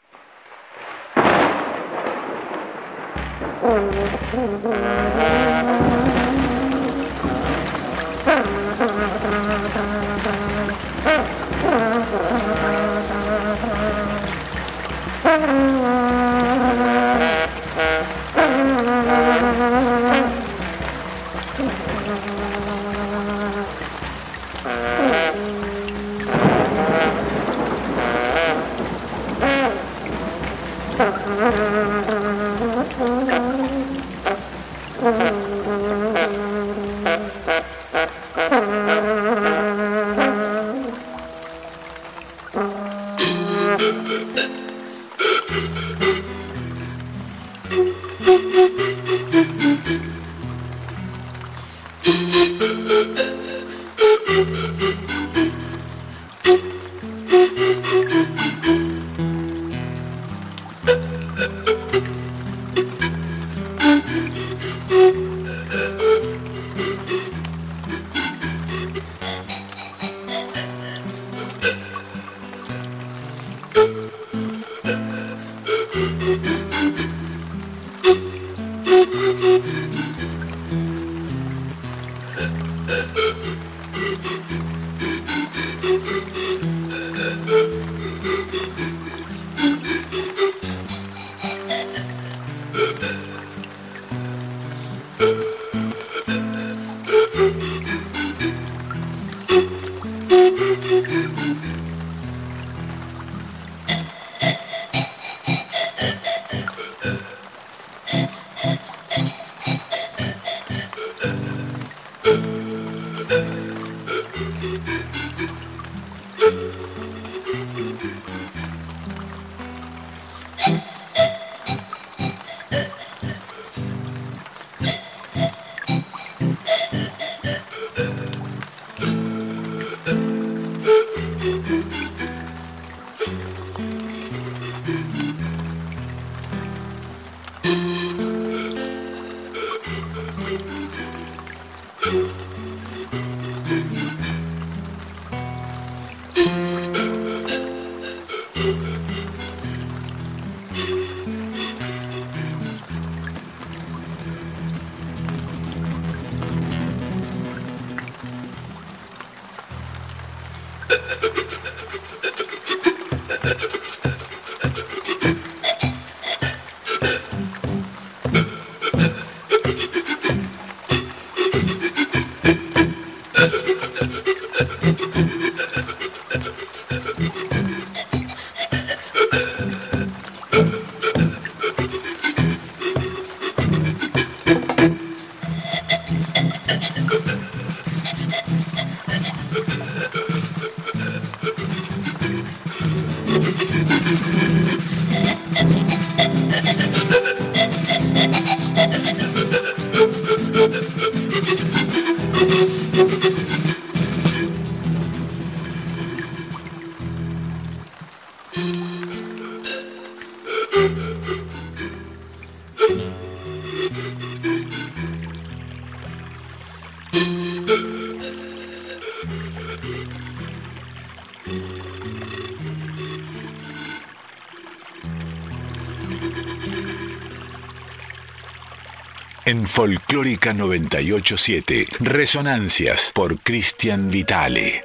Folclórica 987. Resonancias por Cristian Vitale.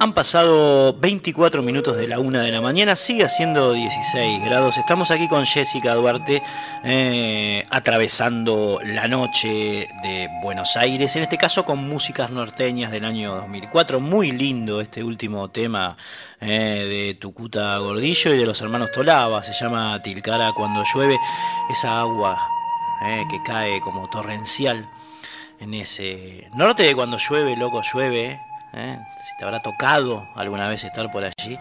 Han pasado 24 minutos de la una de la mañana, sigue haciendo 16 grados. Estamos aquí con Jessica Duarte eh, atravesando la noche de Buenos Aires, en este caso con músicas norteñas del año 2004. Muy lindo este último tema eh, de Tucuta Gordillo y de los hermanos Tolaba, se llama Tilcara cuando llueve, esa agua eh, que cae como torrencial en ese norte de cuando llueve, loco, llueve ¿eh? si te habrá tocado alguna vez estar por allí,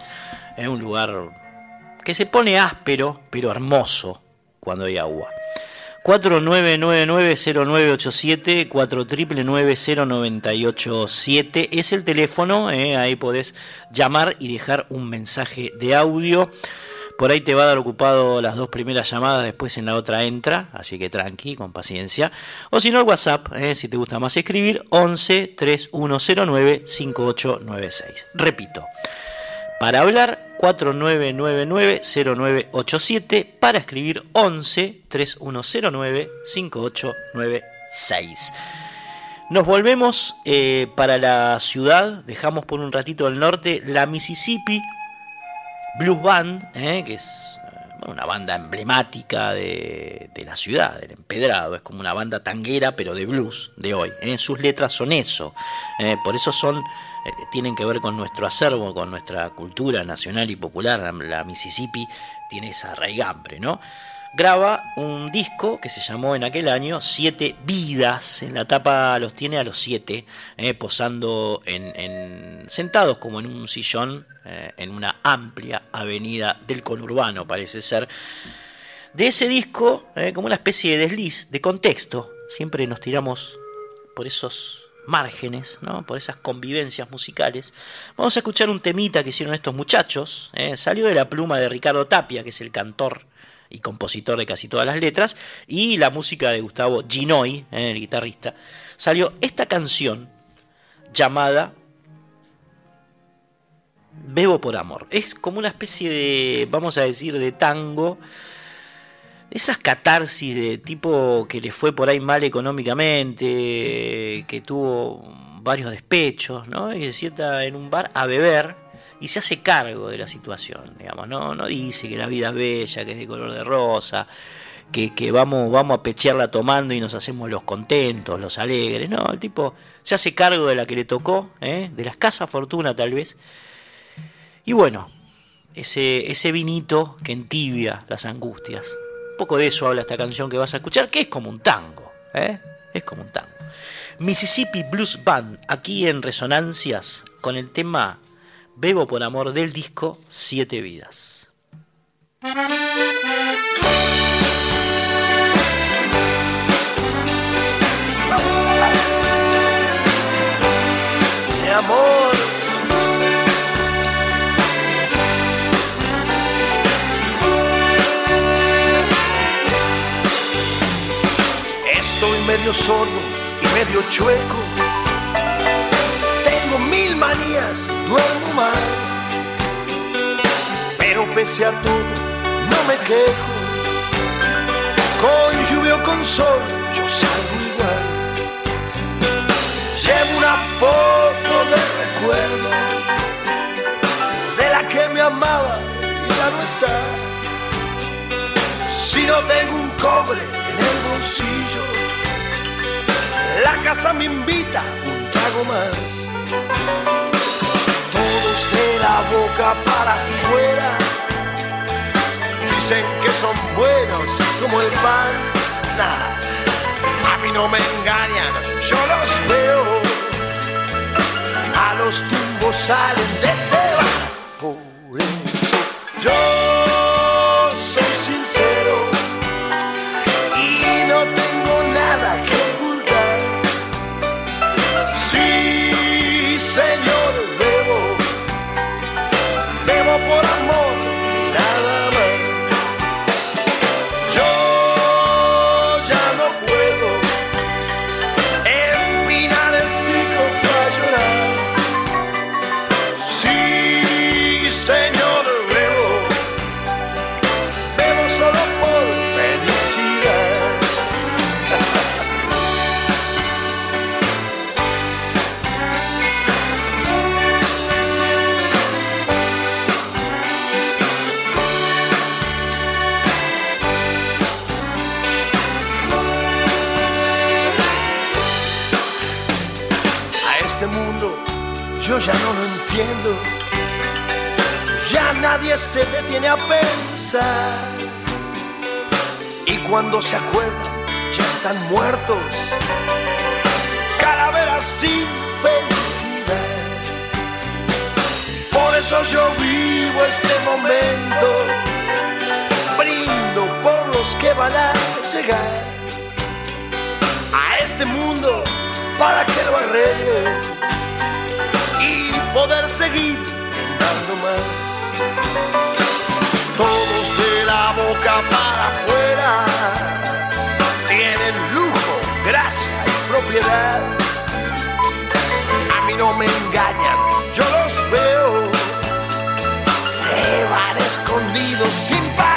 es un lugar que se pone áspero, pero hermoso cuando hay agua. 4999-0987, 4999-0987 es el teléfono, ¿eh? ahí podés llamar y dejar un mensaje de audio. Por ahí te va a dar ocupado las dos primeras llamadas, después en la otra entra, así que tranqui, con paciencia. O si no, el WhatsApp, eh, si te gusta más escribir, 11 3109 5896. Repito, para hablar 4999-0987, para escribir 11 3109 5896. Nos volvemos eh, para la ciudad, dejamos por un ratito el norte la Mississippi, Blues Band, eh, que es eh, una banda emblemática de, la ciudad, del empedrado, es como una banda tanguera, pero de blues de hoy. Eh. Sus letras son eso, por eso son, tienen que ver con nuestro acervo, con nuestra cultura nacional y popular. La Mississippi tiene esa raigambre, ¿no? graba un disco que se llamó en aquel año Siete Vidas. En la tapa los tiene a los siete, eh, posando en, sentados como en un sillón eh, en una amplia avenida del conurbano, parece ser. De ese disco, eh, como una especie de desliz, de contexto, siempre nos tiramos por esos márgenes, ¿no? por esas convivencias musicales. Vamos a escuchar un temita que hicieron estos muchachos. Salió de la pluma de Ricardo Tapia, que es el cantor y compositor de casi todas las letras, y la música de Gustavo Ginoy, eh, el guitarrista, salió esta canción llamada Bebo por Amor. Es como una especie de, vamos a decir, de tango, esas catarsis de tipo que le fue por ahí mal económicamente, que tuvo varios despechos, ¿no? Y se sienta en un bar a beber y se hace cargo de la situación, digamos, no, no dice que la vida es bella, que es de color de rosa, que, que, vamos, vamos a pechearla tomando y nos hacemos los contentos, los alegres, no, el tipo se hace cargo de la que le tocó, ¿eh? de la escasa fortuna tal vez, y bueno, ese, ese vinito que entibia las angustias, poco de eso habla esta canción que vas a escuchar, que es como un tango, ¿eh? es como un tango. Mississippi Blues Band, aquí en Resonancias, con el tema Bebo por amor del disco Siete Vidas. Medio sordo y medio chueco. Tengo mil manías duermo mal. Pero pese a todo, no me quejo. Con lluvia o con sol, yo salgo igual. Llevo una foto de recuerdo de la que me amaba y ya no está. Si no tengo un cobre en el bolsillo, la casa me invita un trago más de la boca para afuera. Dicen que son buenos como el pan. Nah, a mí no me engañan, yo los veo. A los tumbos salen desde abajo. Por eso yo a pensar. Y cuando se acuerda, ya están muertos. Calaveras sin felicidad. Por eso yo vivo este momento. Brindo por los que van a llegar a este mundo para que lo arreglen y poder seguir andando más la boca para afuera. Tienen lujo, gracia y propiedad. A mí no me engañan, yo los veo. Se van escondidos sin parar.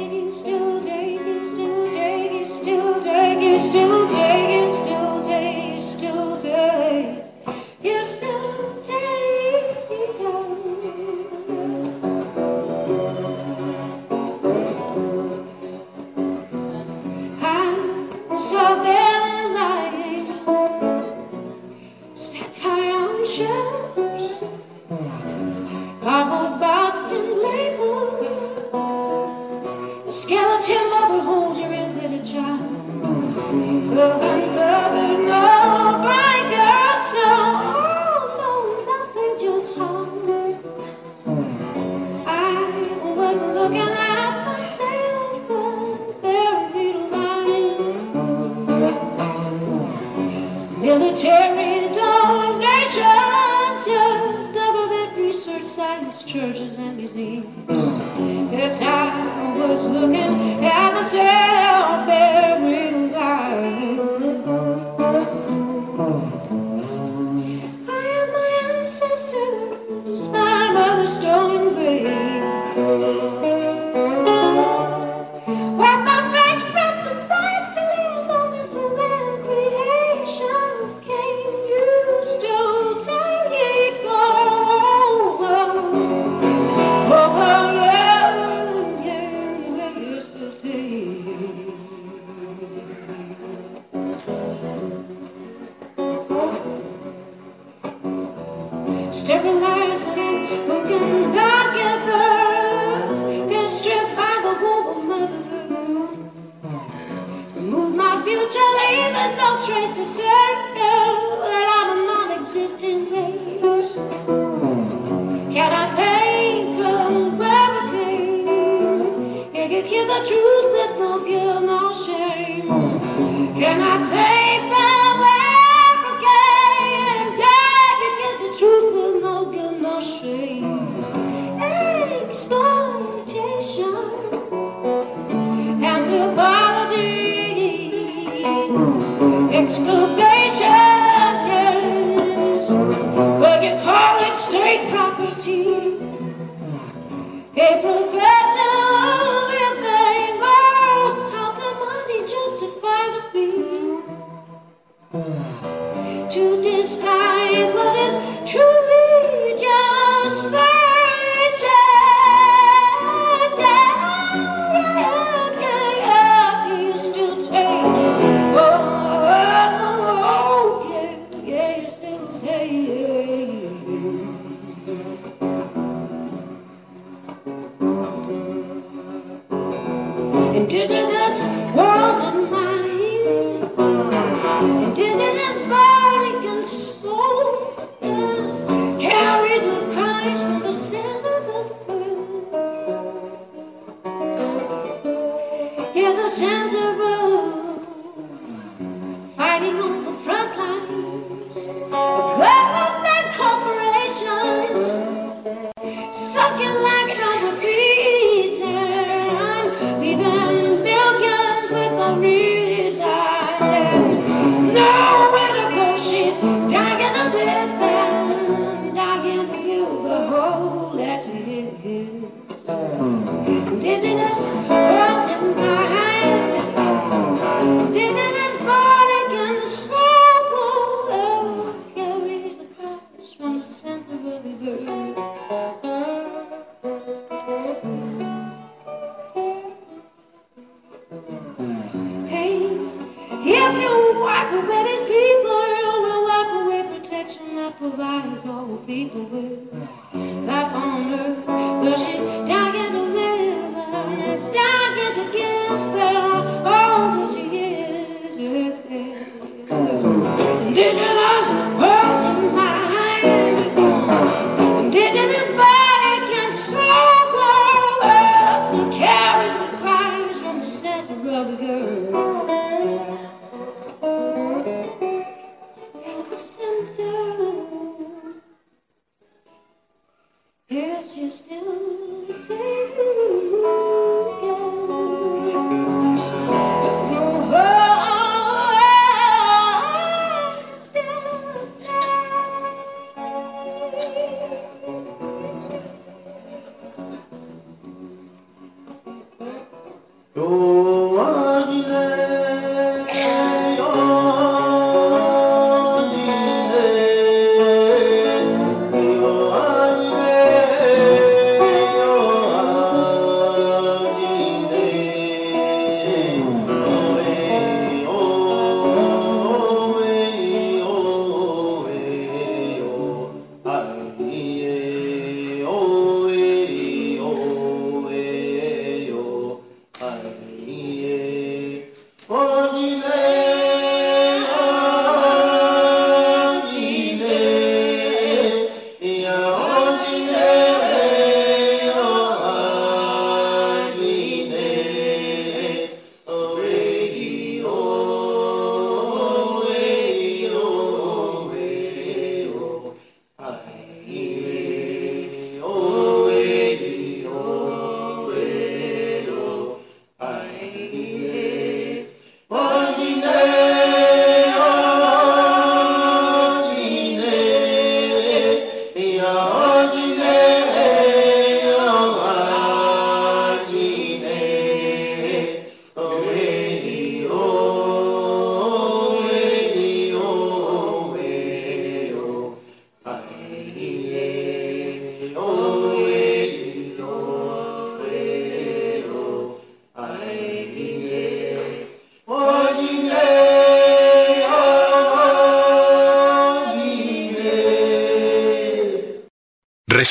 silence churches and museums. Yes, I was looking at the same. Carries the cries from the center of the earth.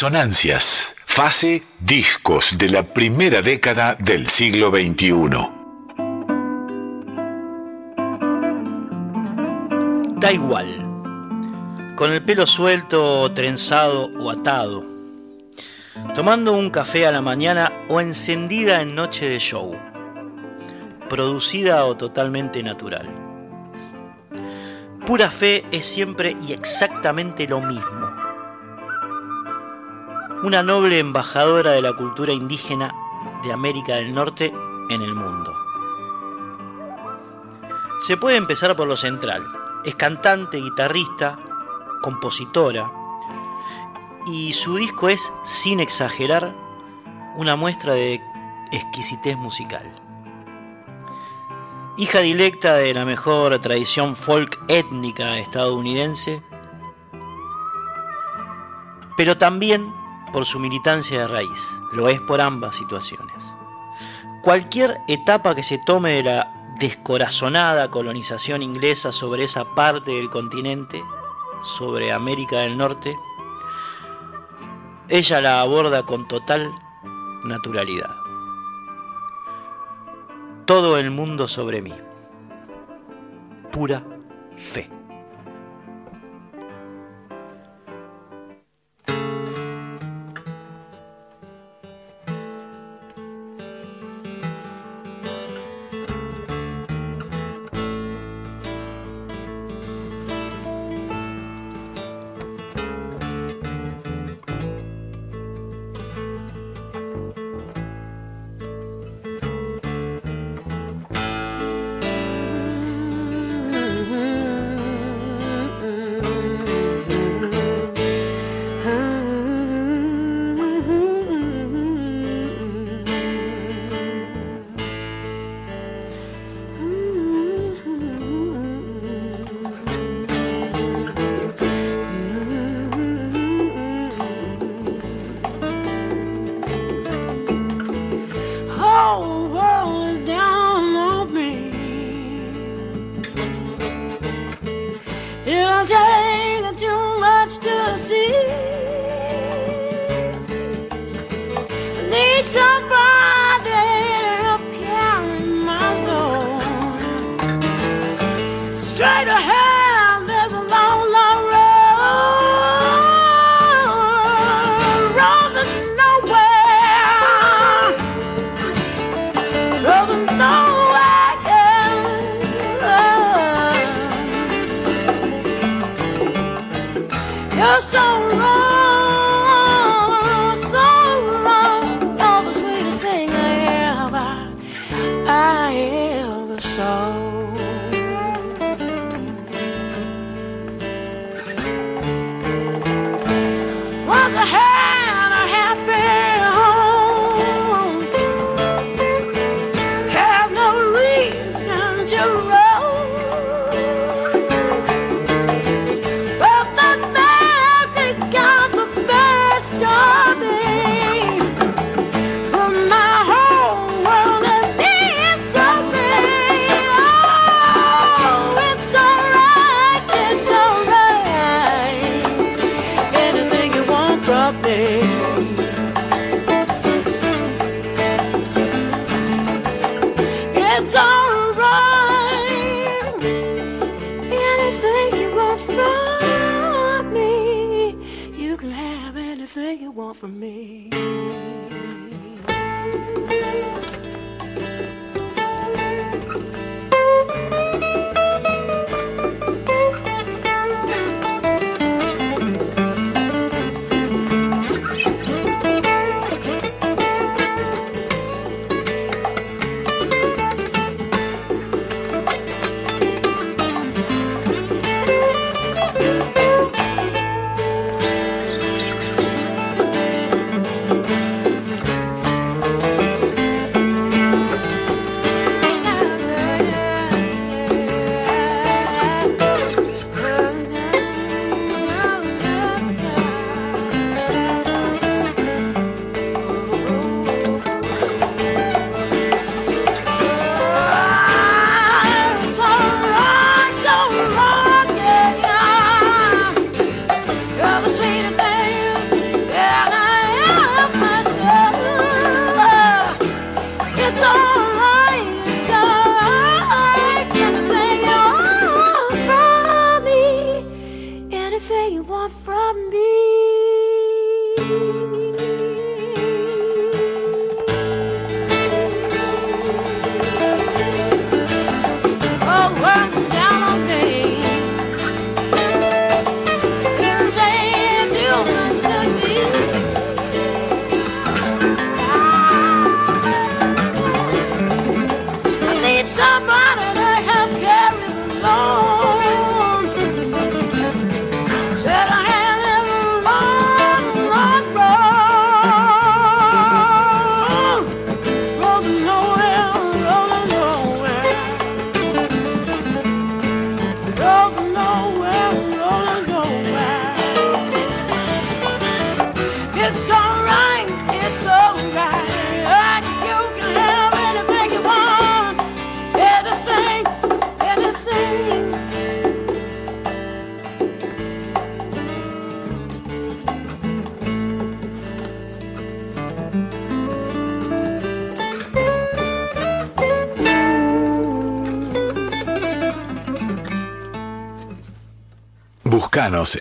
Resonancias, fase discos de la primera década del siglo XXI. Da igual. Con el pelo suelto, trenzado o atado. Tomando un café a la mañana o encendida en noche de show. Producida o totalmente natural. Pura fe es siempre y exactamente lo mismo. Una noble embajadora de la cultura indígena de América del Norte en el mundo. Se puede empezar por lo central. Es cantante, guitarrista, compositora y su disco es, sin exagerar, una muestra de exquisitez musical. Hija directa de la mejor tradición folk étnica estadounidense, pero también por su militancia de raíz, lo es por ambas situaciones. Cualquier etapa que se tome de la descorazonada colonización inglesa sobre esa parte del continente, sobre América del Norte, ella la aborda con total naturalidad. Todo el mundo sobre mí. Pura fe.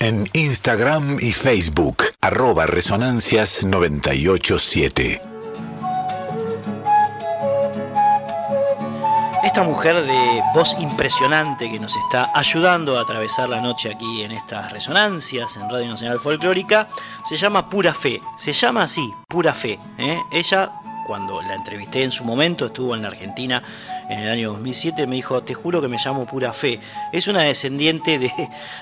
En Instagram y Facebook, arroba Resonancias 987. Esta mujer de voz impresionante que nos está ayudando a atravesar la noche aquí en estas resonancias en Radio Nacional Folclórica se llama Pura Fe. Se llama así, Pura Fe. ¿eh? Ella, cuando la entrevisté en su momento, estuvo en la Argentina en el año 2007, me dijo, te juro que me llamo Pura Fe. Es una descendiente de,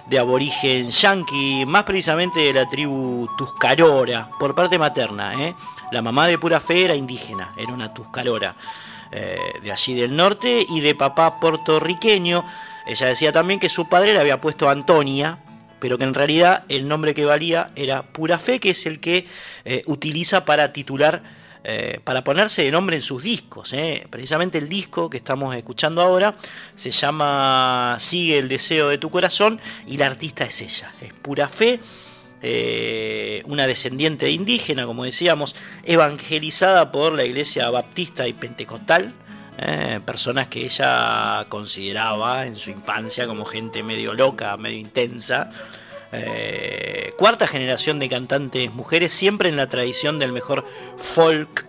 de aborigen yanqui, más precisamente de la tribu Tuscarora, por parte materna. ¿eh? La mamá de Pura Fe era indígena, era una Tuscarora eh, de allí del norte y de papá puertorriqueño. Ella decía también que su padre le había puesto Antonia, pero que en realidad el nombre que valía era Pura Fe, que es el que eh, utiliza para titular, eh, para ponerse de nombre en sus discos. eh. Precisamente el disco que estamos escuchando ahora se llama Sigue el deseo de tu corazón y la artista es ella, es Pura Fe. eh, una descendiente indígena, como decíamos, evangelizada por la iglesia baptista y pentecostal, personas que ella consideraba en su infancia como gente medio loca, medio intensa. Eh, cuarta generación de cantantes mujeres, siempre en la tradición del mejor folk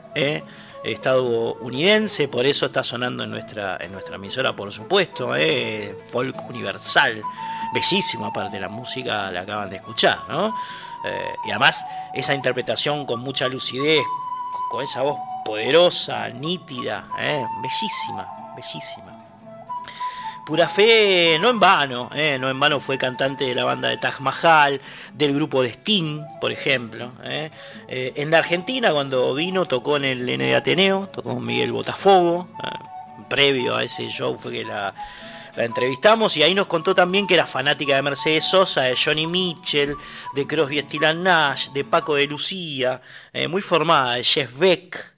estadounidense, por eso está sonando en nuestra, en nuestra emisora, por supuesto, folk universal bellísima aparte de la música, la acaban de escuchar, ¿no? Eh, y además esa interpretación con mucha lucidez, con esa voz poderosa, nítida, ¿eh? bellísima, bellísima. Pura Fe, no en vano, ¿eh? no en vano fue cantante de la banda de Taj Mahal, del grupo de Sting, por ejemplo. en la Argentina, cuando vino, tocó en el N de Ateneo, tocó con Miguel Botafogo. previo a ese show fue que la, entrevistamos y ahí nos contó también que era fanática de Mercedes Sosa, de Johnny Mitchell, de Crosby, Stills Nash, de Paco de Lucía, eh, muy formada, de Jeff Beck,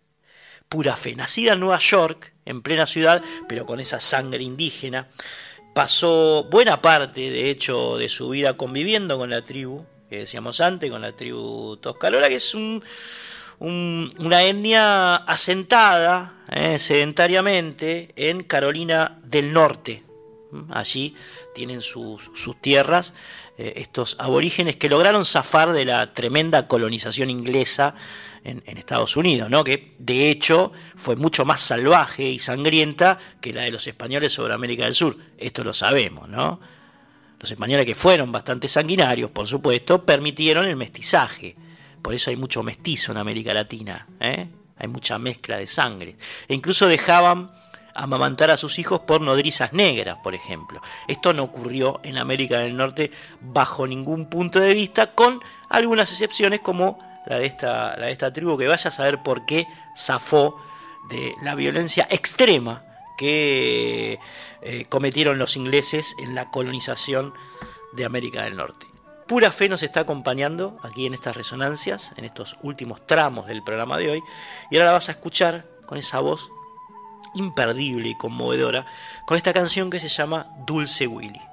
pura fe. Nacida en Nueva York, en plena ciudad, pero con esa sangre indígena, pasó buena parte, de hecho, de su vida conviviendo con la tribu, que decíamos antes, con la tribu Toscalora, que es una etnia asentada eh, sedentariamente en Carolina del Norte, Allí tienen sus, tierras eh, estos aborígenes que lograron zafar de la tremenda colonización inglesa en, Estados Unidos, ¿no? que de hecho fue mucho más salvaje y sangrienta que la de los españoles sobre América del Sur. Esto lo sabemos, ¿no? Los españoles que fueron bastante sanguinarios, por supuesto, permitieron el mestizaje. Por eso hay mucho mestizo en América Latina, ¿eh? hay mucha mezcla de sangre. E incluso dejaban amamantar a sus hijos por nodrizas negras, por ejemplo. Esto no ocurrió en América del Norte bajo ningún punto de vista, con algunas excepciones como la de esta, la de esta tribu, que vaya a saber por qué zafó de la violencia extrema que eh, cometieron los ingleses en la colonización de América del Norte. Pura Fe nos está acompañando aquí en estas resonancias, en estos últimos tramos del programa de hoy, y ahora la vas a escuchar con esa voz imperdible y conmovedora con esta canción que se llama Dulce Willy.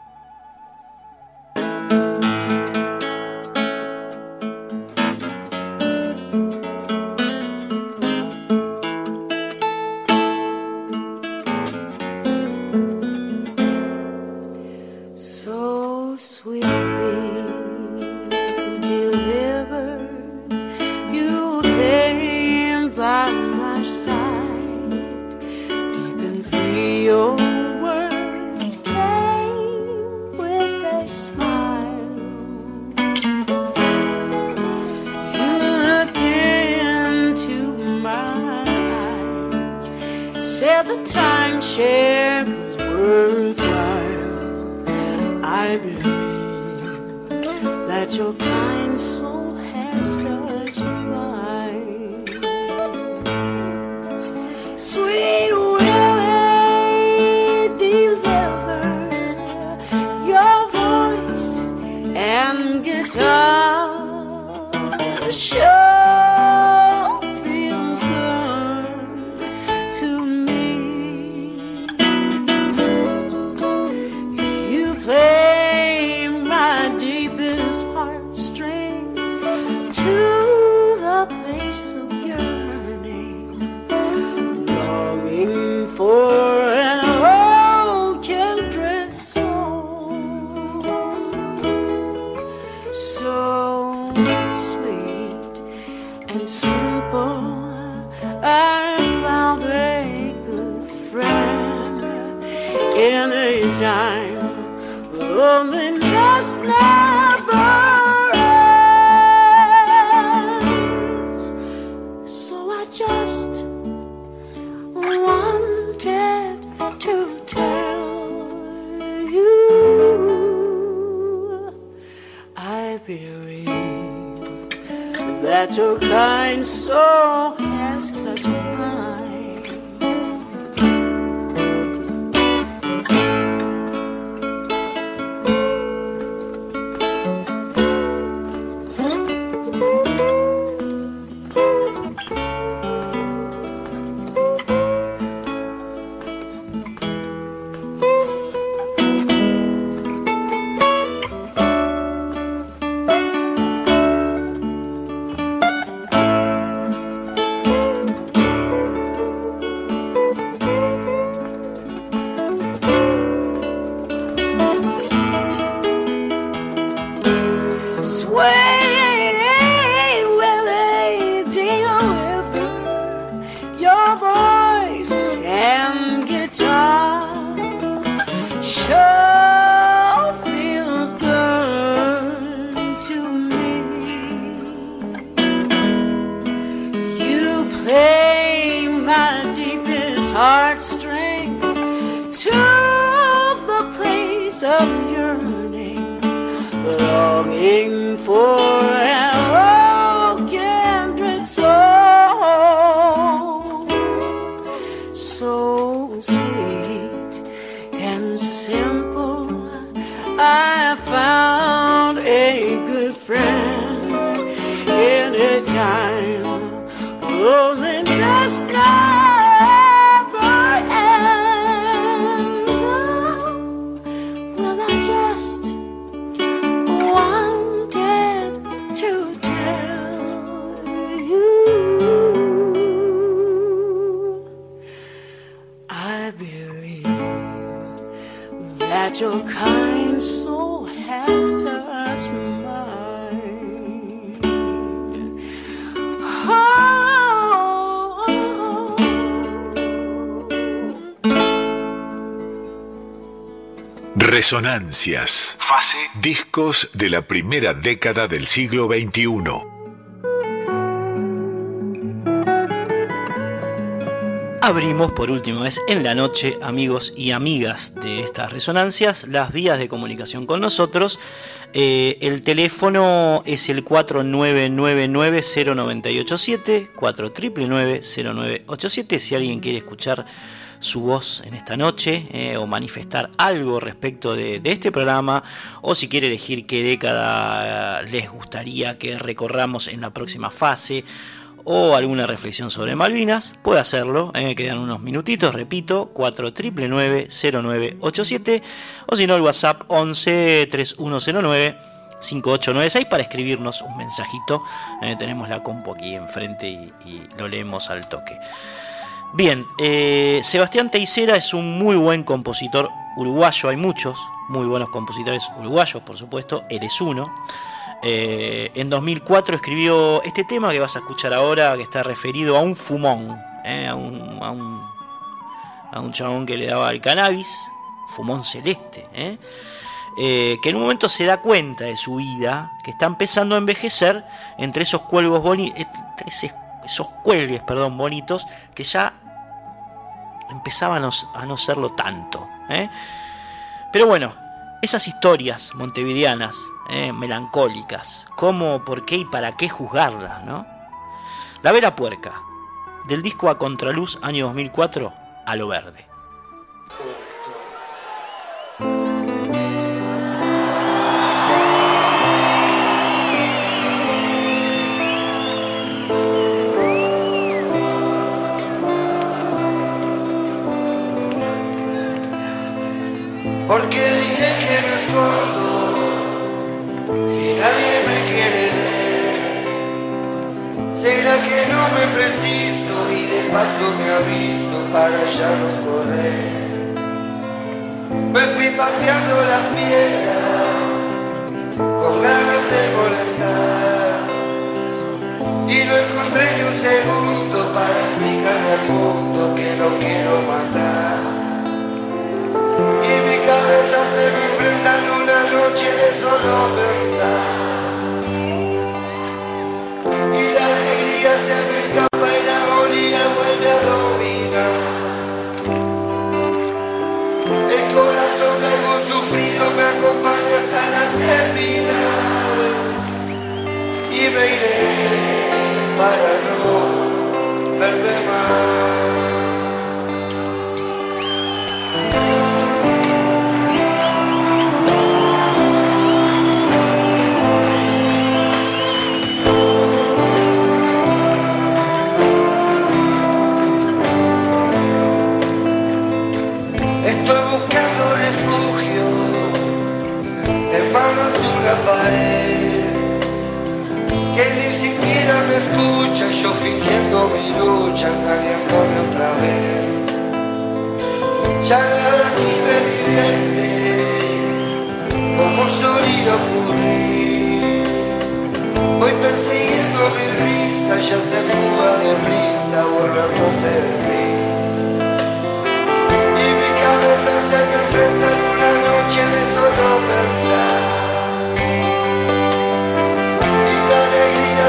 Resonancias. Fase. Discos de la primera década del siglo XXI. Abrimos por última vez en la noche, amigos y amigas de estas resonancias, las vías de comunicación con nosotros. Eh, el teléfono es el 4999-0987, 4999-0987. Si alguien quiere escuchar su voz en esta noche eh, o manifestar algo respecto de, este programa, o si quiere elegir qué década les gustaría que recorramos en la próxima fase o alguna reflexión sobre Malvinas, puede hacerlo. eh, quedan unos minutitos, repito, 4999-0987 o si no el WhatsApp 11 3109 5896 para escribirnos un mensajito. Eh, tenemos la compu aquí enfrente y lo leemos al toque. Bien, eh, Sebastián Teisera es un muy buen compositor uruguayo, hay muchos muy buenos compositores uruguayos, por supuesto, él es uno. Eh, en 2004 escribió este tema que vas a escuchar ahora, que está referido a un fumón, eh, a, un, a, un, chabón que le daba el cannabis, fumón celeste, eh, que en un momento se da cuenta de su vida, que está empezando a envejecer entre esos cuelgos bonitos, esos cuelgues, perdón, bonitos, que ya empezaban a no, serlo tanto. ¿eh? Pero bueno, esas historias montevideanas, eh, melancólicas, cómo, por qué y para qué juzgarlas, ¿no? La Vera Puerca, del disco A Contraluz, año 2004, a lo verde. ¿Será que no me preciso y de paso me aviso para ya no correr? Me fui pateando las piedras con ganas de molestar y no encontré ni un segundo para explicarle al mundo que lo quiero matar. Y mi cabeza se me enfrenta en una noche de solo pensar. Alegría se me escapa y la agonía vuelve a dominar. El corazón de sufrido me acompaña hasta la terminal. Y me iré para no verme más. Me escucha, yo fingiendo mi lucha, engañándome otra vez. Ya nada aquí me divierte, como solía ocurrir. Voy persiguiendo mi risa, ya se fuga de prisa, burlándose de mí. Y mi cabeza se me enfrenta en una noche de solo pensar.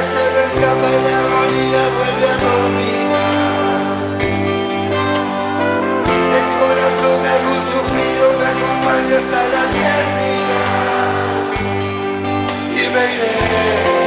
se me escapa y la vuelve a dominar. El corazón de algún sufrido me acompaña hasta la eternidad y me iré.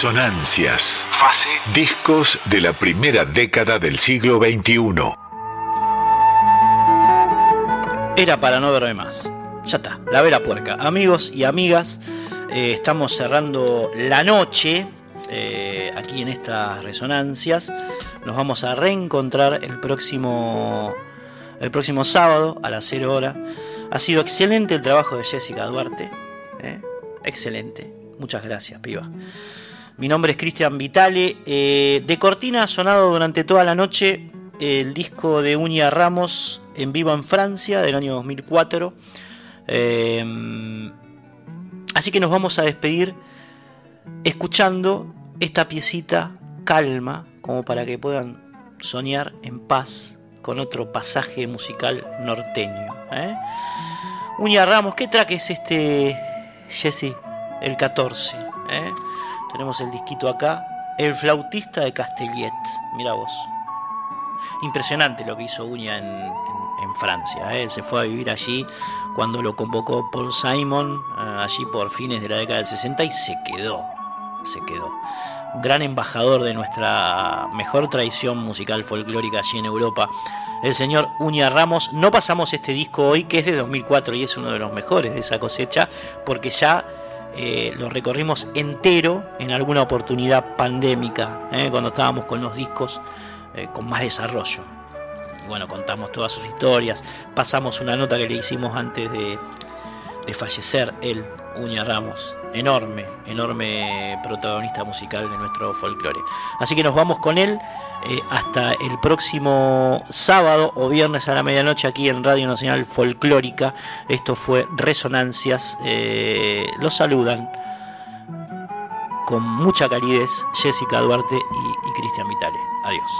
Resonancias. Fase. Discos de la primera década del siglo XXI. Era para no verme más. Ya está, la vera puerca. Amigos y amigas, eh, estamos cerrando la noche eh, aquí en estas resonancias. Nos vamos a reencontrar el próximo, el próximo sábado a las 0 horas. Ha sido excelente el trabajo de Jessica Duarte. ¿eh? Excelente. Muchas gracias, piba. Mi nombre es Cristian Vitale. Eh, de cortina ha sonado durante toda la noche el disco de Uña Ramos en vivo en Francia del año 2004. así que nos vamos a despedir escuchando esta piecita calma, como para que puedan soñar en paz con otro pasaje musical norteño. ¿eh? Uña Ramos, ¿qué track es este, Jesse? El 14. ¿eh? Tenemos el disquito acá. El flautista de Castellet. Mira vos. Impresionante lo que hizo Uña en, Francia. ¿eh? Él se fue a vivir allí cuando lo convocó Paul Simon, allí por fines de la década del 60 y se quedó. Se quedó gran embajador de nuestra mejor tradición musical folclórica allí en Europa, el señor Uña Ramos. No pasamos este disco hoy, que es de 2004 y es uno de los mejores de esa cosecha, porque ya eh, lo recorrimos entero en alguna oportunidad pandémica, eh, cuando estábamos con los discos eh, con más desarrollo. Y bueno, contamos todas sus historias, pasamos una nota que le hicimos antes de, de fallecer él, Uña Ramos enorme, enorme protagonista musical de nuestro folclore. Así que nos vamos con él eh, hasta el próximo sábado o viernes a la medianoche aquí en Radio Nacional Folclórica. Esto fue Resonancias. Eh, los saludan con mucha calidez Jessica Duarte y, y Cristian Vitale. Adiós.